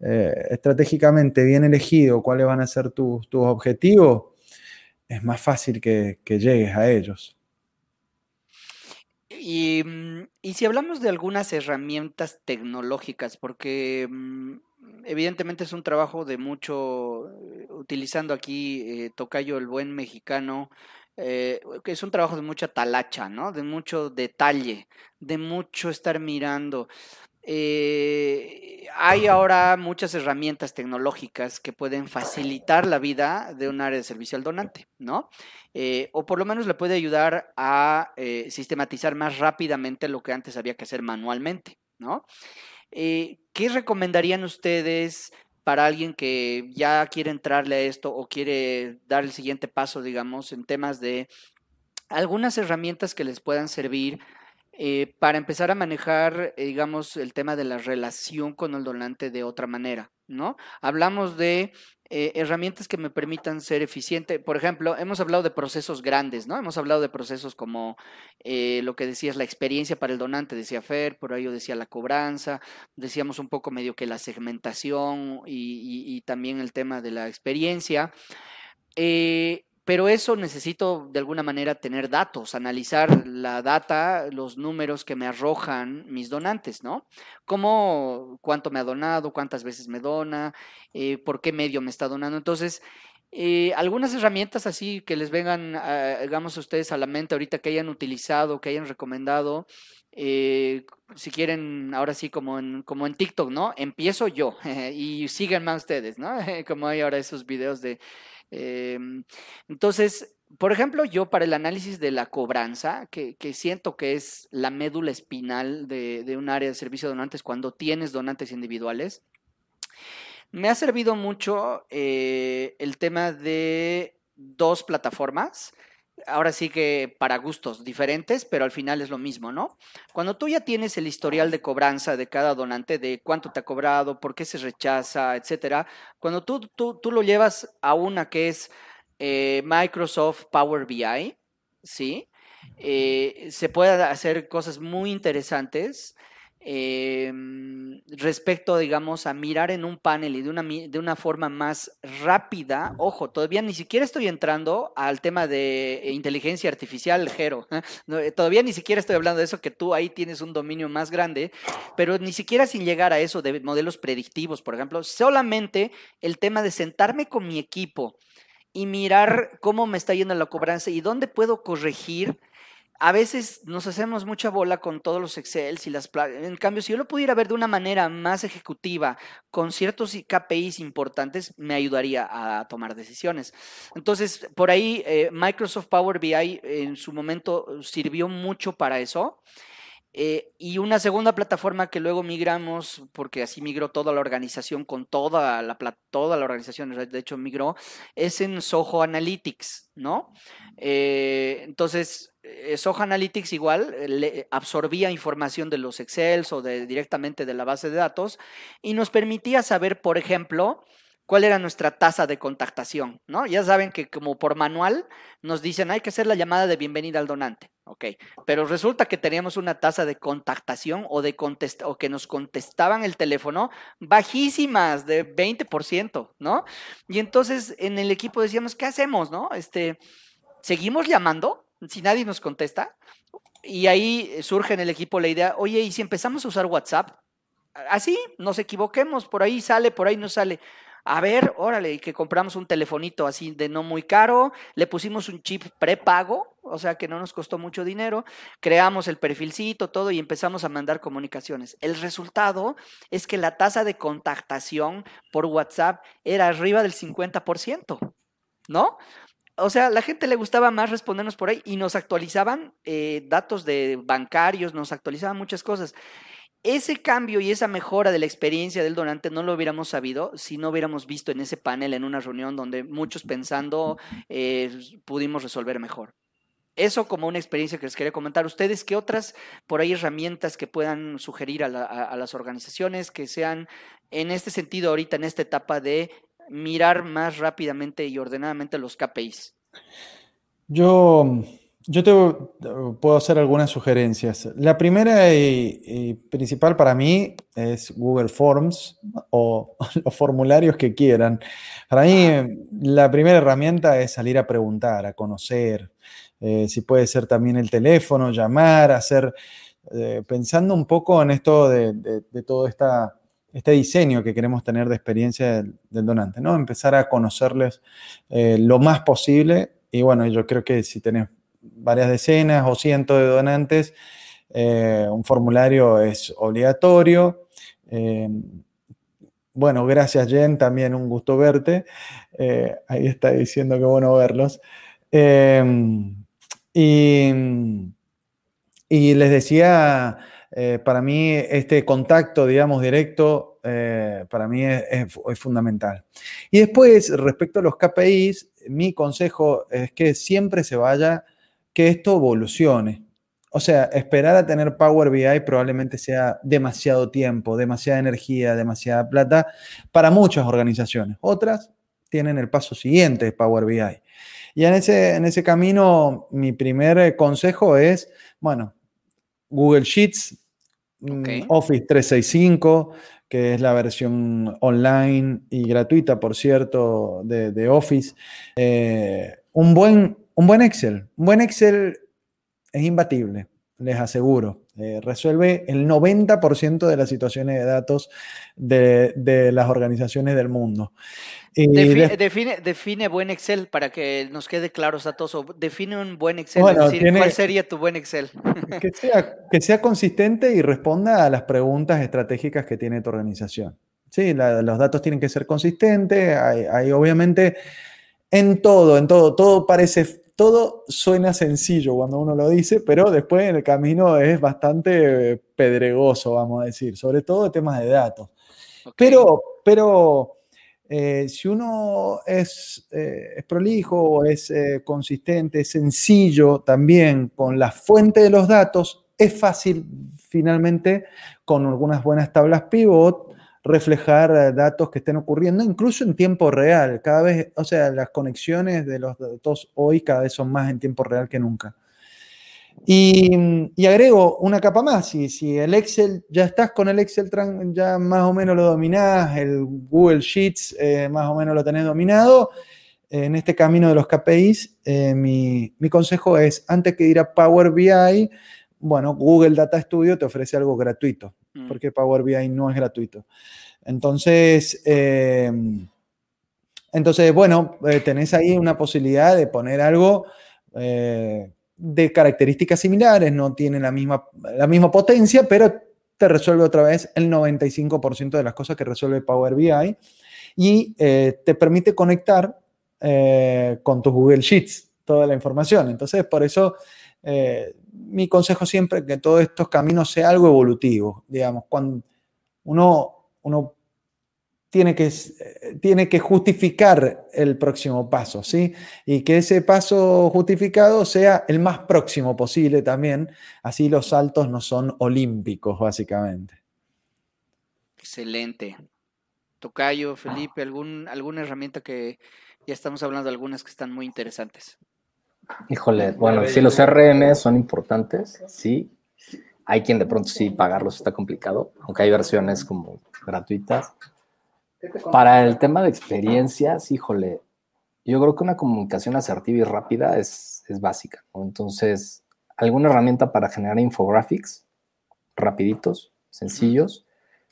eh, estratégicamente bien elegido cuáles van a ser tus, objetivos, es más fácil que, llegues a ellos. Y, y si hablamos de algunas herramientas tecnológicas, porque mm, evidentemente es un trabajo de mucho, eh, utilizando aquí eh, Tocayo el buen mexicano, eh, que es un trabajo de mucha talacha, ¿no? De mucho detalle, de mucho estar mirando. hay ahora muchas herramientas tecnológicas que pueden facilitar la vida de un área de servicio al donante, ¿no? o por lo menos le puede ayudar a sistematizar más rápidamente lo que antes había que hacer manualmente, ¿no? ¿Qué recomendarían ustedes para alguien que ya quiere entrarle a esto o quiere dar el siguiente paso, digamos, en temas de algunas herramientas que les puedan servir eh, para empezar a manejar, eh, digamos, el tema de la relación con el donante de otra manera, ¿no? Hablamos de eh, herramientas que me permitan ser eficiente. Por ejemplo, hemos hablado de procesos grandes, ¿no? Hemos hablado de procesos como eh, lo que decías, la experiencia para el donante, decía Fer, por ahí yo decía la cobranza, decíamos un poco medio que la segmentación y, también el tema de la experiencia. Eh, pero eso necesito de alguna manera tener datos, analizar la data, los números que me arrojan mis donantes, ¿no? Cómo, cuánto me ha donado, cuántas veces me dona, eh, por qué medio me está donando. Entonces, eh, algunas herramientas así que les vengan, digamos, a ustedes a la mente ahorita que hayan utilizado, que hayan recomendado, eh, si quieren, ahora sí, como en, como en TikTok, ¿no? Empiezo yo [laughs] y síganme a ustedes, ¿no? [laughs] como hay ahora esos videos de Em, entonces, por ejemplo, yo para el análisis de la cobranza, que, siento que es la médula espinal de, un área de servicio de donantes cuando tienes donantes individuales, me ha servido mucho eh, el tema de dos plataformas ahora sí que para gustos diferentes, pero al final es lo mismo, ¿no? Cuando tú ya tienes el historial de cobranza de cada donante, de cuánto te ha cobrado, por qué se rechaza, etcétera, cuando tú, tú, lo llevas a una que es eh, Microsoft Power BI, ¿sí? Eh, se pueden hacer cosas muy interesantes Em, respecto, digamos, a mirar en un panel y de una, de una forma más rápida. Ojo, todavía ni siquiera estoy entrando al tema de inteligencia artificial, Jero. [laughs] Eh, todavía ni siquiera estoy hablando de eso, que tú ahí tienes un dominio más grande, pero ni siquiera sin llegar a eso de modelos predictivos, por ejemplo, solamente el tema de sentarme con mi equipo y mirar cómo me está yendo la cobranza y dónde puedo corregir a veces nos hacemos mucha bola con todos los Excel y las En cambio, si yo lo pudiera ver de una manera más ejecutiva, con ciertos KPIs importantes, me ayudaría a tomar decisiones. Entonces, por ahí eh, Microsoft Power BI en su momento sirvió mucho para eso. Eh, y una segunda plataforma que luego migramos, porque así migró toda la organización con toda la, toda la organización, de hecho migró, es en Soho Analytics, ¿no? Eh, entonces, eh, Soho Analytics igual le absorbía información de los Excel o de, directamente de la base de datos y nos permitía saber, por ejemplo, cuál era nuestra tasa de contactación, ¿no? Ya saben que como por manual nos dicen hay que hacer la llamada de bienvenida al donante, ok, pero resulta que teníamos una tasa de contactación o de o que nos contestaban el teléfono bajísimas de 20%, ¿no? Y entonces en el equipo decíamos, ¿qué hacemos, no? Este, ¿seguimos llamando? si nadie nos contesta, y ahí surge en el equipo la idea, oye, ¿y si empezamos a usar WhatsApp? Así, nos equivoquemos, por ahí sale, por ahí no sale. A ver, órale, que compramos un telefonito así de no muy caro, le pusimos un chip prepago, o sea que no nos costó mucho dinero, creamos el perfilcito, todo y empezamos a mandar comunicaciones. El resultado es que la tasa de contactación por WhatsApp era arriba del 50%, ¿no? o sea, la gente le gustaba más respondernos por ahí y nos actualizaban eh, datos de bancarios, nos actualizaban muchas cosas. Ese cambio y esa mejora de la experiencia del donante no lo hubiéramos sabido si no hubiéramos visto en ese panel, en una reunión donde muchos pensando eh, pudimos resolver mejor. Eso como una experiencia que les quería comentar. ¿Ustedes qué otras por ahí herramientas que puedan sugerir a, a las organizaciones que sean en este sentido ahorita, en esta etapa de mirar más rápidamente y ordenadamente los KPIs? Yo, Yo te puedo hacer algunas sugerencias. La primera y, principal para mí es Google Forms o [laughs] los formularios que quieran. Para mí, la primera herramienta es salir a preguntar, a conocer. Eh, si puede ser también el teléfono, llamar, hacer, eh, pensando un poco en esto de, todo este diseño que queremos tener de experiencia del, donante, ¿no? Empezar a conocerles eh, lo más posible. Y bueno, yo creo que si tenés varias decenas o cientos de donantes, eh, un formulario es obligatorio. Eh, bueno, gracias Jen, también un gusto verte. Eh, ahí está diciendo que bueno verlos. Y, les decía, para mí este contacto, digamos, directo, para mí es, es, fundamental. Y después, respecto a los KPIs, mi consejo es que siempre se vaya que esto evolucione. O sea, esperar a tener Power BI probablemente sea demasiado tiempo, demasiada energía, demasiada plata para muchas organizaciones. Otras tienen el paso siguiente de Power BI. Y en ese, en ese camino, mi primer consejo es, bueno, Google Sheets, mm, Office 365, que es la versión online y gratuita, por cierto, de, Office. Eh, un buen un buen Excel. Un buen Excel es imbatible, les aseguro. Eh, resuelve el 90% de las situaciones de datos de, las organizaciones del mundo. define, define, buen Excel para que nos quede claro a todos. Define un buen Excel. ¿Cuál sería tu buen Excel? [laughs] Que sea, que sea consistente y responda a las preguntas estratégicas que tiene tu organización. Sí, los datos tienen que ser consistentes. hay obviamente en todo, en todo, todo parece todo suena sencillo cuando uno lo dice, pero después en el camino es bastante pedregoso, vamos a decir, sobre todo temas de datos. Pero, pero eh, si uno es, eh, prolijo, es eh, consistente, es sencillo también con la fuente de los datos, es fácil finalmente con algunas buenas tablas pivot reflejar eh, datos que estén ocurriendo, incluso en tiempo real. Cada vez, o sea, las conexiones de los datos hoy cada vez son más en tiempo real que nunca. Y, agrego una capa más, si, si el Excel, ya estás con el Excel, ya más o menos lo dominás, el Google Sheets eh, más o menos lo tenés dominado, en este camino de los KPIs, eh, mi, mi, consejo es, antes que ir a Power BI, bueno, Google Data Studio te ofrece algo gratuito. Mm. porque Power BI no es gratuito. Entonces, em, entonces bueno, eh, tenés ahí una posibilidad de poner algo eh, de características similares, no tiene la misma, la misma potencia, pero te resuelve otra vez el 95% de las cosas que resuelve Power BI y eh, te permite conectar con tus Google Sheets toda la información. Entonces, por eso mi consejo siempre es que todos estos caminos sea algo evolutivo, digamos, cuando uno, tiene que, tiene que justificar el próximo paso, ¿sí? Y que ese paso justificado sea el más próximo posible también, así los saltos no son olímpicos, básicamente. Excelente. Tocayo, Felipe, ¿algún, ¿alguna herramienta que ya estamos hablando de algunas que están muy interesantes? Híjole, bueno, si los CRM son importantes, sí. Hay quien de pronto sí pagarlos está complicado, aunque hay versiones como gratuitas. Para el tema de experiencias, híjole, yo creo que una comunicación asertiva y rápida es, es básica. Entonces, alguna herramienta para generar infographics rapiditos, sencillos,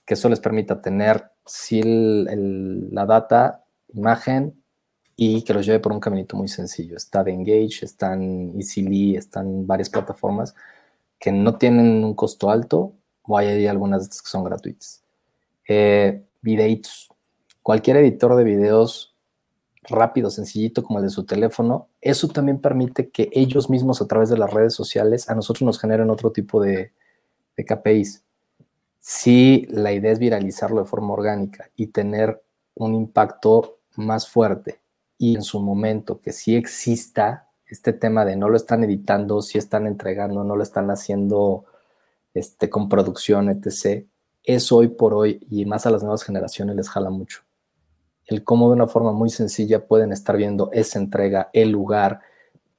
que eso les permita tener sí la data, imagen, y que los lleve por un caminito muy sencillo. Está de Engage, están Easily, están varias plataformas que no tienen un costo alto o hay algunas que son gratuitas. Eh, videitos. Cualquier editor de videos rápido, sencillito como el de su teléfono, eso también permite que ellos mismos a través de las redes sociales a nosotros nos generen otro tipo de, de KPIs. Si la idea es viralizarlo de forma orgánica y tener un impacto más fuerte y en su momento que sí exista este tema de no lo están editando, si están entregando, no lo están haciendo este, con producción, etc. Eso hoy por hoy y más a las nuevas generaciones les jala mucho. El cómo de una forma muy sencilla pueden estar viendo esa entrega, el lugar,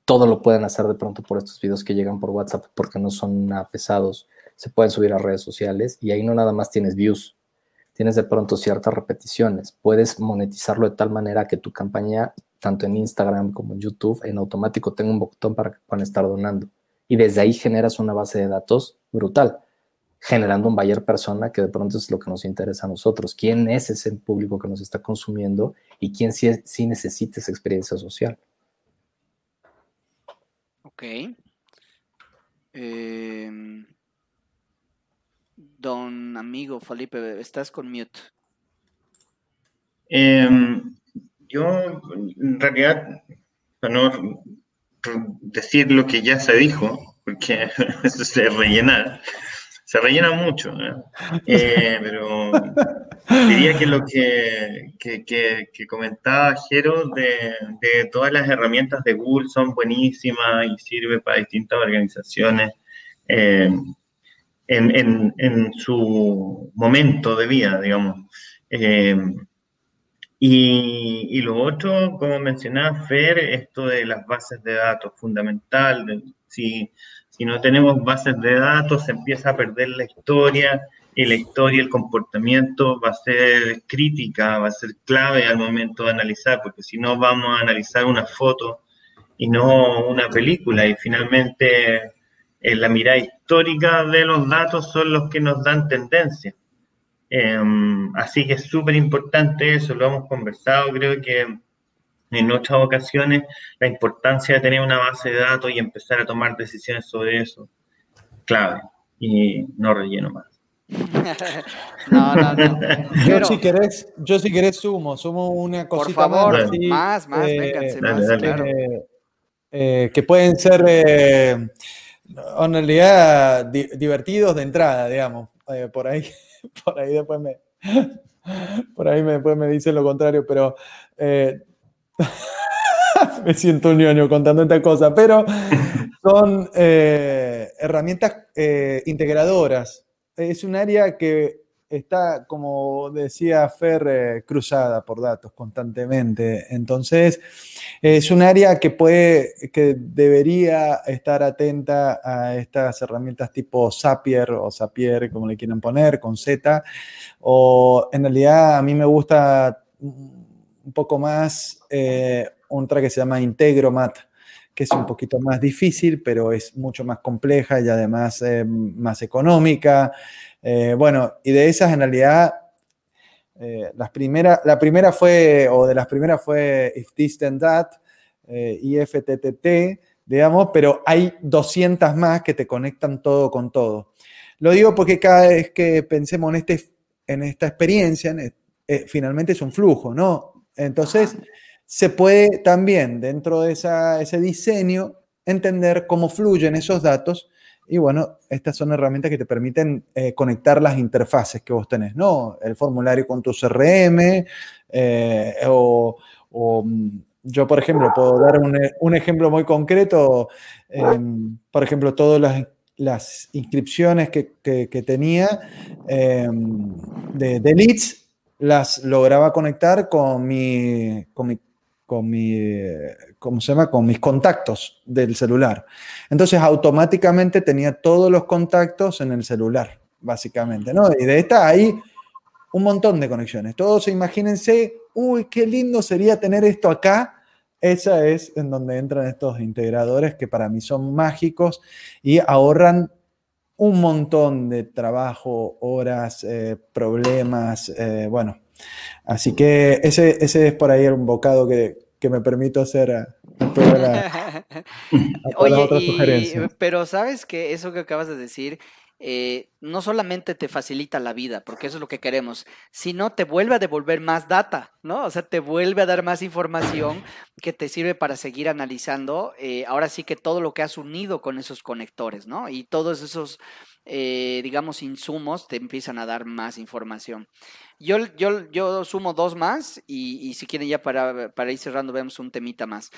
todo lo pueden hacer de pronto por estos videos que llegan por WhatsApp porque no son pesados, se pueden subir a redes sociales y ahí no nada más tienes views, tienes de pronto ciertas repeticiones, puedes monetizarlo de tal manera que tu campaña, tanto en Instagram como en YouTube, en automático tenga un botón para que puedan estar donando. Y desde ahí generas una base de datos brutal, generando un buyer persona que de pronto es lo que nos interesa a nosotros. ¿Quién es ese público que nos está consumiendo y quién sí, sí necesita esa experiencia social? Ok. Em, don amigo Felipe, estás con mute. Em, yo, en realidad, para no decir lo que ya se dijo, porque [laughs] eso se rellena, se rellena mucho, ¿eh? [laughs] Eh, pero diría que lo que, que, comentaba Jero de, de, todas las herramientas de Google son buenísimas y sirve para distintas organizaciones. Eh, en, en, su momento de vida, digamos. Eh, y, y, lo otro, como mencionaba Fer, esto de las bases de datos, fundamental. si, si no tenemos bases de datos, se empieza a perder la historia, y la historia, el comportamiento va a ser crítica, va a ser clave al momento de analizar, porque si no vamos a analizar una foto y no una película, y finalmente en la mirada histórica de los datos son los que nos dan tendencia. Em, así que es súper importante eso, lo hemos conversado, creo que en otras ocasiones, la importancia de tener una base de datos y empezar a tomar decisiones sobre eso, clave, y no relleno más. [laughs] no, no, no. Yo si querés, yo si querés sumo, sumo una cosita por favor, más, más, eh, más, claro. Eh, que pueden ser eh, en realidad divertidos de entrada, digamos. Eh, por ahí, [laughs] por ahí después me, [laughs] por ahí me, después me lo contrario, pero eh, [laughs] me siento un ñoño contando esta cosa, pero son eh, herramientas integradoras. Es un área que está, como decía Fer, eh, cruzada por datos constantemente. Entonces, es un área que puede, que debería estar atenta a estas herramientas tipo Zapier o Zapier, como le quieran poner, con Z. O en realidad a mí me gusta un poco más eh, otra que se llama Integromat que es un poquito más difícil, pero es mucho más compleja y además eh, más económica. Eh, bueno, y de esas en realidad, eh, las la primera fue, o de las primeras fue If This Then That, eh, IFTTT, digamos, pero hay 200 más que te conectan todo con todo. Lo digo porque cada vez que pensemos en, este, en esta experiencia, finalmente es un flujo, ¿no? Entonces, se puede también, dentro de ese diseño, entender cómo fluyen esos datos y bueno, estas son herramientas que te permiten eh, conectar las interfaces que vos tenés, ¿no? El formulario con tu CRM eh, o, mm, yo, por ejemplo, puedo dar un, ejemplo muy concreto. Em, por ejemplo, todas las, inscripciones que, tenía em, de, de, leads las lograba conectar con mi, ¿cómo se llama? Con mis contactos del celular. Entonces automáticamente tenía todos los contactos en el celular, básicamente, ¿no? Y de esta hay un montón de conexiones. Todos imagínense, uy, qué lindo sería tener esto acá. Esa es en donde entran estos integradores que para mí son mágicos y ahorran un montón de trabajo, horas, eh, problemas, eh, bueno, Así que ese, ese es por ahí un bocado que, me permito hacer a, [laughs] Oye, Pero sabes que eso que acabas de decir eh, no solamente te facilita la vida, porque eso es lo que queremos, sino te vuelve a devolver más data, ¿no? O sea, te vuelve a dar más información que te sirve para seguir analizando. Eh, ahora sí que todo lo que has unido con esos conectores, ¿no? Y todos esos, eh, digamos, insumos te empiezan a dar más información. Yo, yo, yo sumo dos más y, si quieren ya para, para, ir cerrando vemos un temita más.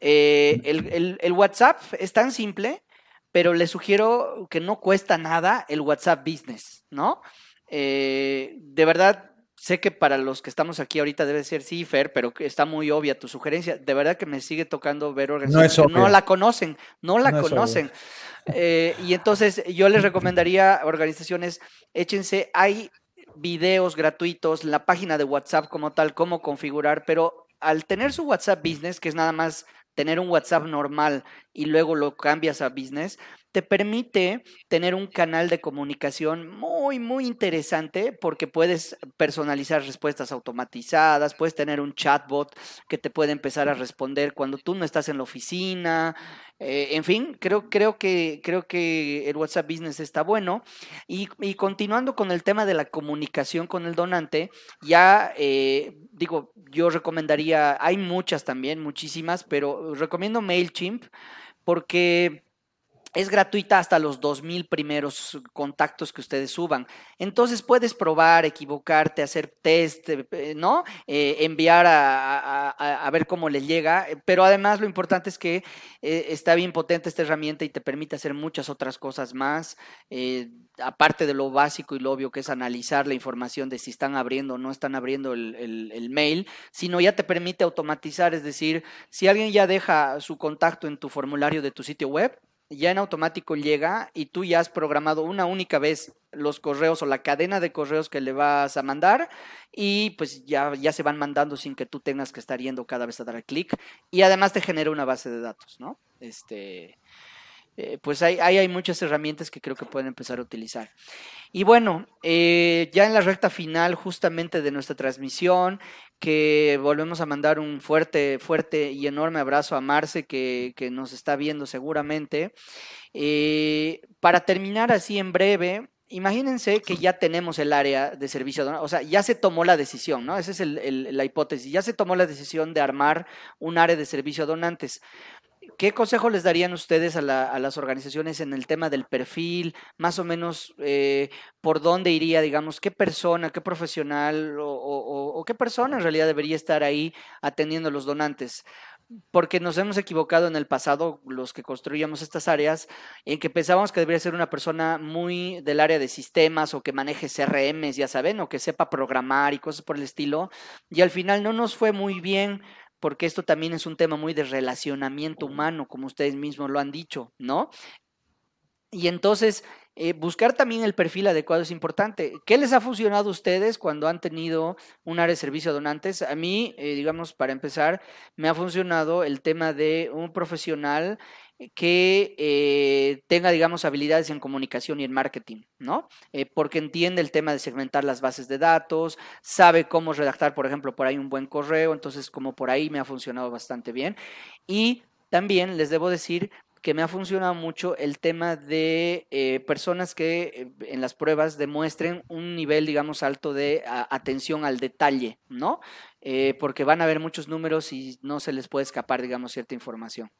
el, el WhatsApp es tan simple pero les sugiero que no cuesta nada el WhatsApp Business, ¿no? Eh, de verdad, sé que para los que estamos aquí ahorita debe ser sí, Fer, pero que está muy obvia tu sugerencia. De verdad que me sigue tocando ver organizaciones No que no la conocen, no la No conocen. Eh, y entonces yo les recomendaría a organizaciones, échense, hay videos gratuitos, la página de WhatsApp como tal, cómo configurar, pero al tener su WhatsApp Business, que es nada más tener un WhatsApp normal y luego lo cambias a Business, te permite tener un canal de comunicación muy, muy interesante porque puedes personalizar respuestas automatizadas, puedes tener un chatbot que te puede empezar a responder cuando tú no estás en la oficina. eh, en fin, creo, creo, que, creo que el WhatsApp Business está bueno. Y, y continuando con el tema de la comunicación con el donante, ya eh, digo, yo recomendaría, hay muchas también, muchísimas, pero recomiendo MailChimp porque es gratuita hasta los 2000 primeros contactos que ustedes suban. Entonces puedes probar, equivocarte, hacer test, eh, ¿no? Eh, enviar a, ver cómo le llega. Pero además lo importante es que eh, está bien potente esta herramienta y te permite hacer muchas otras cosas más. aparte de lo básico y lo obvio que es analizar la información de si están abriendo o no están abriendo el mail, sino ya te permite automatizar, es decir, si alguien ya deja su contacto en tu formulario de tu sitio web, ya en automático llega y tú ya has programado una única vez los correos o la cadena de correos que le vas a mandar y pues ya, ya se van mandando sin que tú tengas que estar yendo cada vez a dar clic y además te genera una base de datos, ¿no? Este, eh, pues ahí, hay muchas herramientas que creo que pueden empezar a utilizar. Y bueno, eh, ya en la recta final justamente de nuestra transmisión, que volvemos a mandar un fuerte, fuerte y enorme abrazo a Marce que, que nos está viendo seguramente. Eh, para terminar así en breve, imagínense que ya tenemos el área de servicio, o sea, ya se tomó la decisión, ¿no? Esa es el- la hipótesis, ya se tomó la decisión de armar un área de servicio a donantes. ¿Qué consejo les darían ustedes a, la- a las organizaciones en el tema del perfil? Más o menos, eh, ¿por dónde iría, digamos, qué persona, qué profesional o- o qué persona en realidad debería estar ahí atendiendo a los donantes? Porque nos hemos equivocado en el pasado, los que construíamos estas áreas, en que pensábamos que debería ser una persona muy del área de sistemas o que maneje CRMs, ya saben, o que sepa programar y cosas por el estilo. Y al final no nos fue muy bien porque esto también es un tema muy de relacionamiento humano, como ustedes mismos lo han dicho, ¿no? Y entonces, eh, buscar también el perfil adecuado es importante. ¿Qué les ha funcionado a ustedes cuando han tenido un área de servicio a donantes? A mí, eh, digamos, para empezar, me ha funcionado el tema de un profesional que eh, tenga, digamos, habilidades en comunicación y en marketing, ¿no? Eh, porque entiende el tema de segmentar las bases de datos, sabe cómo redactar, por ejemplo, por ahí un buen correo, entonces como por ahí me ha funcionado bastante bien. Y también les debo decir que me ha funcionado mucho el tema de eh, personas que en las pruebas demuestren un nivel, digamos, alto de atención al detalle, ¿no? Porque van a ver muchos números y no se les puede escapar, digamos, cierta información.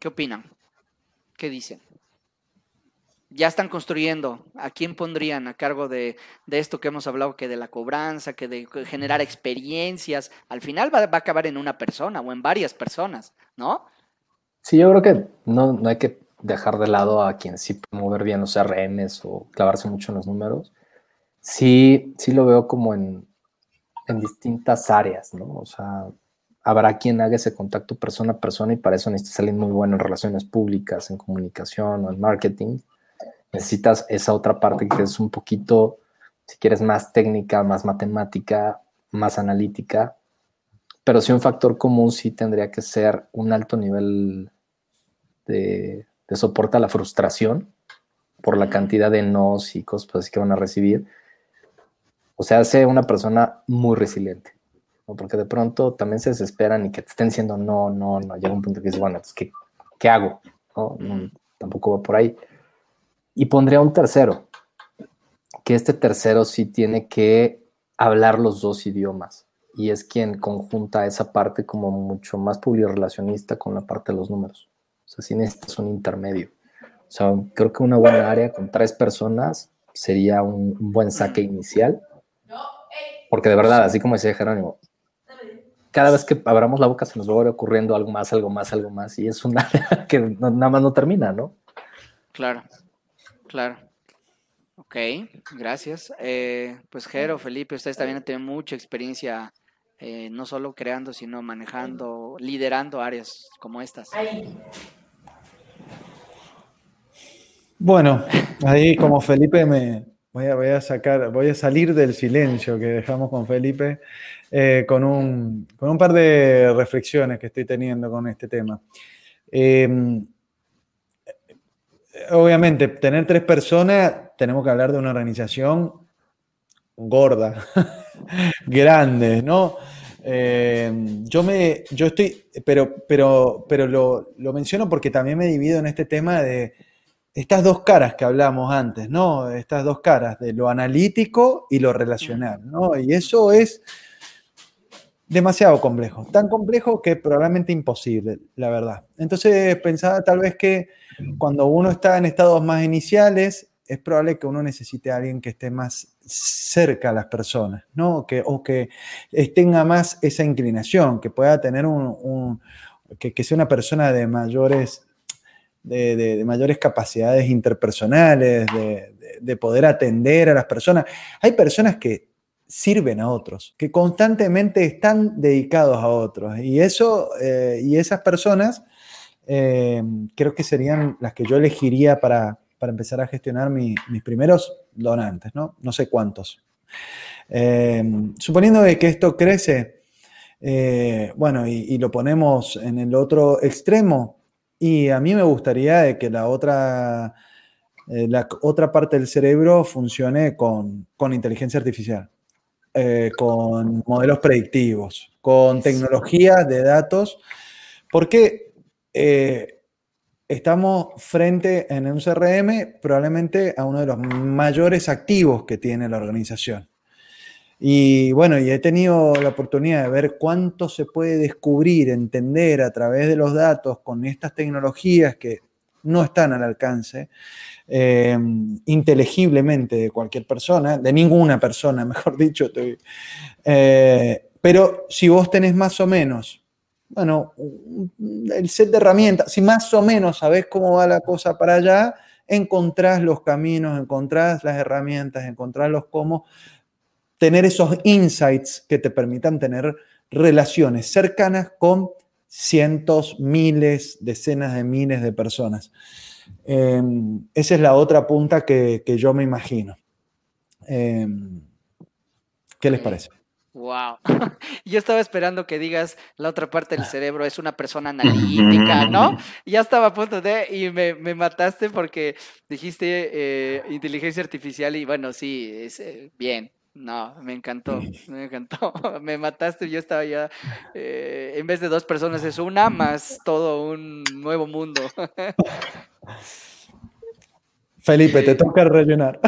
¿Qué opinan? ¿Qué dicen? Ya están construyendo. ¿A quién pondrían a cargo de, de esto que hemos hablado, que de la cobranza, que de generar experiencias? Al final va, va a acabar en una persona o en varias personas, ¿no? Sí, yo creo que no, no hay que dejar de lado a quien sí puede mover bien los CRMs o clavarse mucho en los números. Sí, sí lo veo como en, en distintas áreas, ¿no? O sea, habrá quien haga ese contacto persona a persona y para eso necesitas alguien muy bueno en relaciones públicas, en comunicación o en marketing. Necesitas esa otra parte que es un poquito, si quieres, más técnica, más matemática, más analítica, pero sí un factor común sí tendría que ser un alto nivel de, de soporte a la frustración por la cantidad de nos y cosas pues, que van a recibir. O sea, hace una persona muy resiliente, ¿no? porque de pronto también se desesperan y que te estén diciendo no, no, no. Llega un punto que dices, bueno, pues, ¿qué, qué hago? ¿No? No, tampoco va por ahí. Y pondría un tercero, que este tercero sí tiene que hablar los dos idiomas y es quien conjunta esa parte como mucho más publirelacionista con la parte de los números. O sea, sí necesitas un intermedio. O sea, creo que una buena área con tres personas sería un, un buen saque inicial. Porque de verdad, así como decía Jerónimo, cada vez que abramos la boca se nos va a ir ocurriendo algo más, algo más, algo más. Y es un área [laughs] que no- nada más no termina, ¿no? Claro, claro. Ok, gracias. Eh, pues Jero, Felipe, ustedes también tienen mucha experiencia, eh, no solo creando, sino manejando, liderando áreas como estas. Bueno, ahí como Felipe me voy a, sacar, voy a salir del silencio que dejamos con Felipe eh, con, un, con, un, par de reflexiones que estoy teniendo con este tema. Em, obviamente, tener tres personas, tenemos que hablar de una organización gorda, [laughs] grande, ¿no? Em, yo me, yo estoy, pero, pero, pero lo, lo menciono porque también me divido en este tema de estas dos caras que hablamos antes, ¿no? Estas dos caras de lo analítico y lo relacional, ¿no? Y eso es demasiado complejo, tan complejo que probablemente imposible, la verdad. Entonces pensaba tal vez que cuando uno está en estados más iniciales, es probable que uno necesite a alguien que esté más cerca a las personas, ¿no? Que, o que tenga más esa inclinación, que pueda tener un, que, que sea una persona de mayores de, mayores capacidades interpersonales, de, poder atender a las personas. Hay personas que sirven a otros, que constantemente están dedicados a otros. Y eso, eh, y esas personas eh, creo que serían las que yo elegiría para, empezar a gestionar mis primeros donantes, ¿no? No sé cuántos. Eh, suponiendo que esto crece, bueno, y, lo ponemos en el otro extremo, y a mí me gustaría que la otra, eh, la otra parte del cerebro funcione con, inteligencia artificial, eh, con modelos predictivos, con tecnologías de datos, porque eh, estamos frente en un CRM probablemente a uno de los mayores activos que tiene la organización. Y bueno, y he tenido la oportunidad de ver cuánto se puede descubrir, entender a través de los datos con estas tecnologías que no están al alcance eh, inteligiblemente de cualquier persona, de ninguna persona, [laughs] mejor dicho. Eh, pero si vos tenés más o menos, bueno, el set de herramientas, si más o menos sabés cómo va la cosa para allá, encontrás los caminos, encontrás las herramientas, encontrás los cómo tener esos insights que te permitan tener relaciones cercanas con cientos, miles, decenas de miles de personas. Em, esa es la otra punta que, yo me imagino. Em, ¿Qué les parece? Wow. [laughs] Yo estaba esperando que digas la otra parte del cerebro es una persona analítica, ¿no? Ya estaba a punto de, y me, mataste porque dijiste eh, inteligencia artificial y bueno, sí, es eh, bien, no, me encantó, [laughs] me encantó. [laughs] Me mataste, yo estaba ya, eh, en vez de dos personas es una, más todo un nuevo mundo. [laughs] Felipe, te toca rellenar.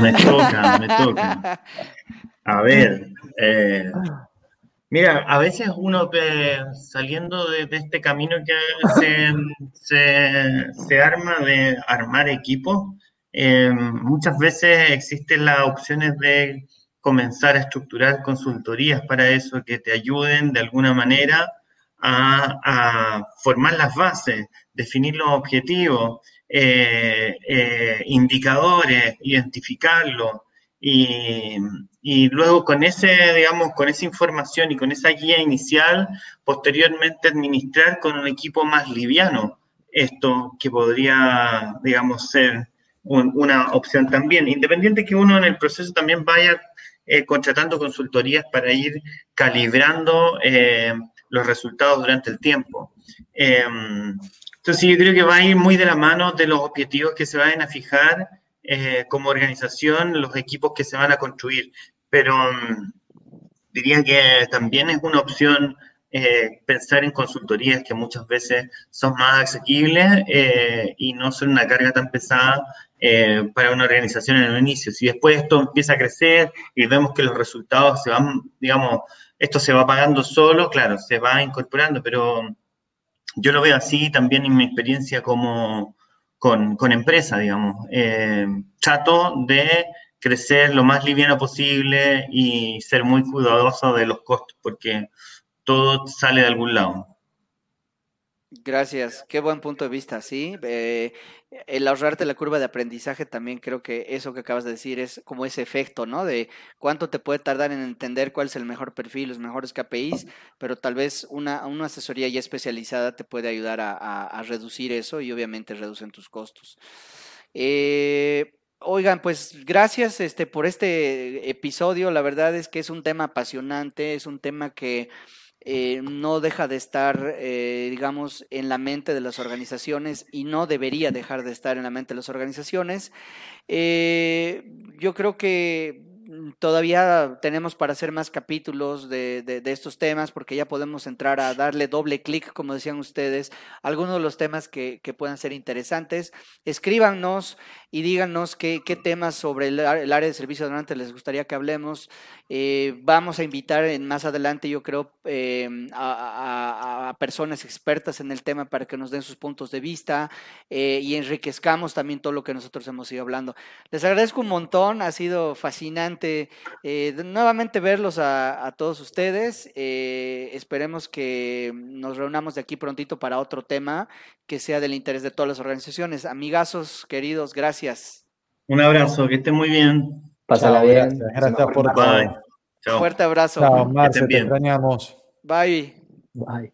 Me toca, me toca. A ver, eh, mira, a veces uno saliendo de, este camino que se, arma de armar equipos, eh, muchas veces existen las opciones de comenzar a estructurar consultorías para eso, que te ayuden de alguna manera a, formar las bases, definir los objetivos, eh, eh, indicadores, identificarlos. Y, y, luego con ese, digamos, con esa información y con esa guía inicial, posteriormente administrar con un equipo más liviano esto que podría, digamos, ser una opción también, independiente que uno en el proceso también vaya eh, contratando consultorías para ir calibrando eh, los resultados durante el tiempo. Em, entonces yo creo que va a ir muy de la mano de los objetivos que se vayan a fijar eh, como organización, los equipos que se van a construir, pero mm, diría que también es una opción pensar en consultorías que muchas veces son más asequibles y no son una carga tan pesada eh, para una organización en el inicio. Si después esto empieza a crecer y vemos que los resultados se van, digamos, esto se va pagando solo, claro, se va incorporando, pero yo lo veo así también en mi experiencia como con, con empresa, digamos. Eh, trato de crecer lo más liviano posible y ser muy cuidadoso de los costos, porque todo sale de algún lado. Gracias, qué buen punto de vista, sí. Eh, el ahorrarte la curva de aprendizaje también creo que eso que acabas de decir es como ese efecto, ¿no? De cuánto te puede tardar en entender cuál es el mejor perfil, los mejores KPIs, pero tal vez una, una asesoría ya especializada te puede ayudar a, reducir eso y obviamente reducen tus costos. Eh, Oigan, pues gracias este, por este episodio. La verdad es que es un tema apasionante, es un tema que eh, no deja de estar, eh, digamos, en la mente de las organizaciones y no debería dejar de estar en la mente de las organizaciones. Eh, yo creo que todavía tenemos para hacer más capítulos de, de, estos temas porque ya podemos entrar a darle doble clic, como decían ustedes, algunos de los temas que, que puedan ser interesantes. Escríbanos y díganos qué, qué temas sobre el, área de servicio donante les gustaría que hablemos. Eh, vamos a invitar en, más adelante, yo creo, eh, a, personas expertas en el tema para que nos den sus puntos de vista eh, y enriquezcamos también todo lo que nosotros hemos ido hablando. Les agradezco un montón, ha sido fascinante nuevamente verlos a, a todos ustedes. esperemos que nos reunamos de aquí prontito para otro tema que sea del interés de todas las organizaciones. Amigazos, queridos, gracias. Un abrazo, que estén muy bien. Pásala bien. Gracias, por Fuerte abrazo. Chao, Marce, te extrañamos. Bye. Bye.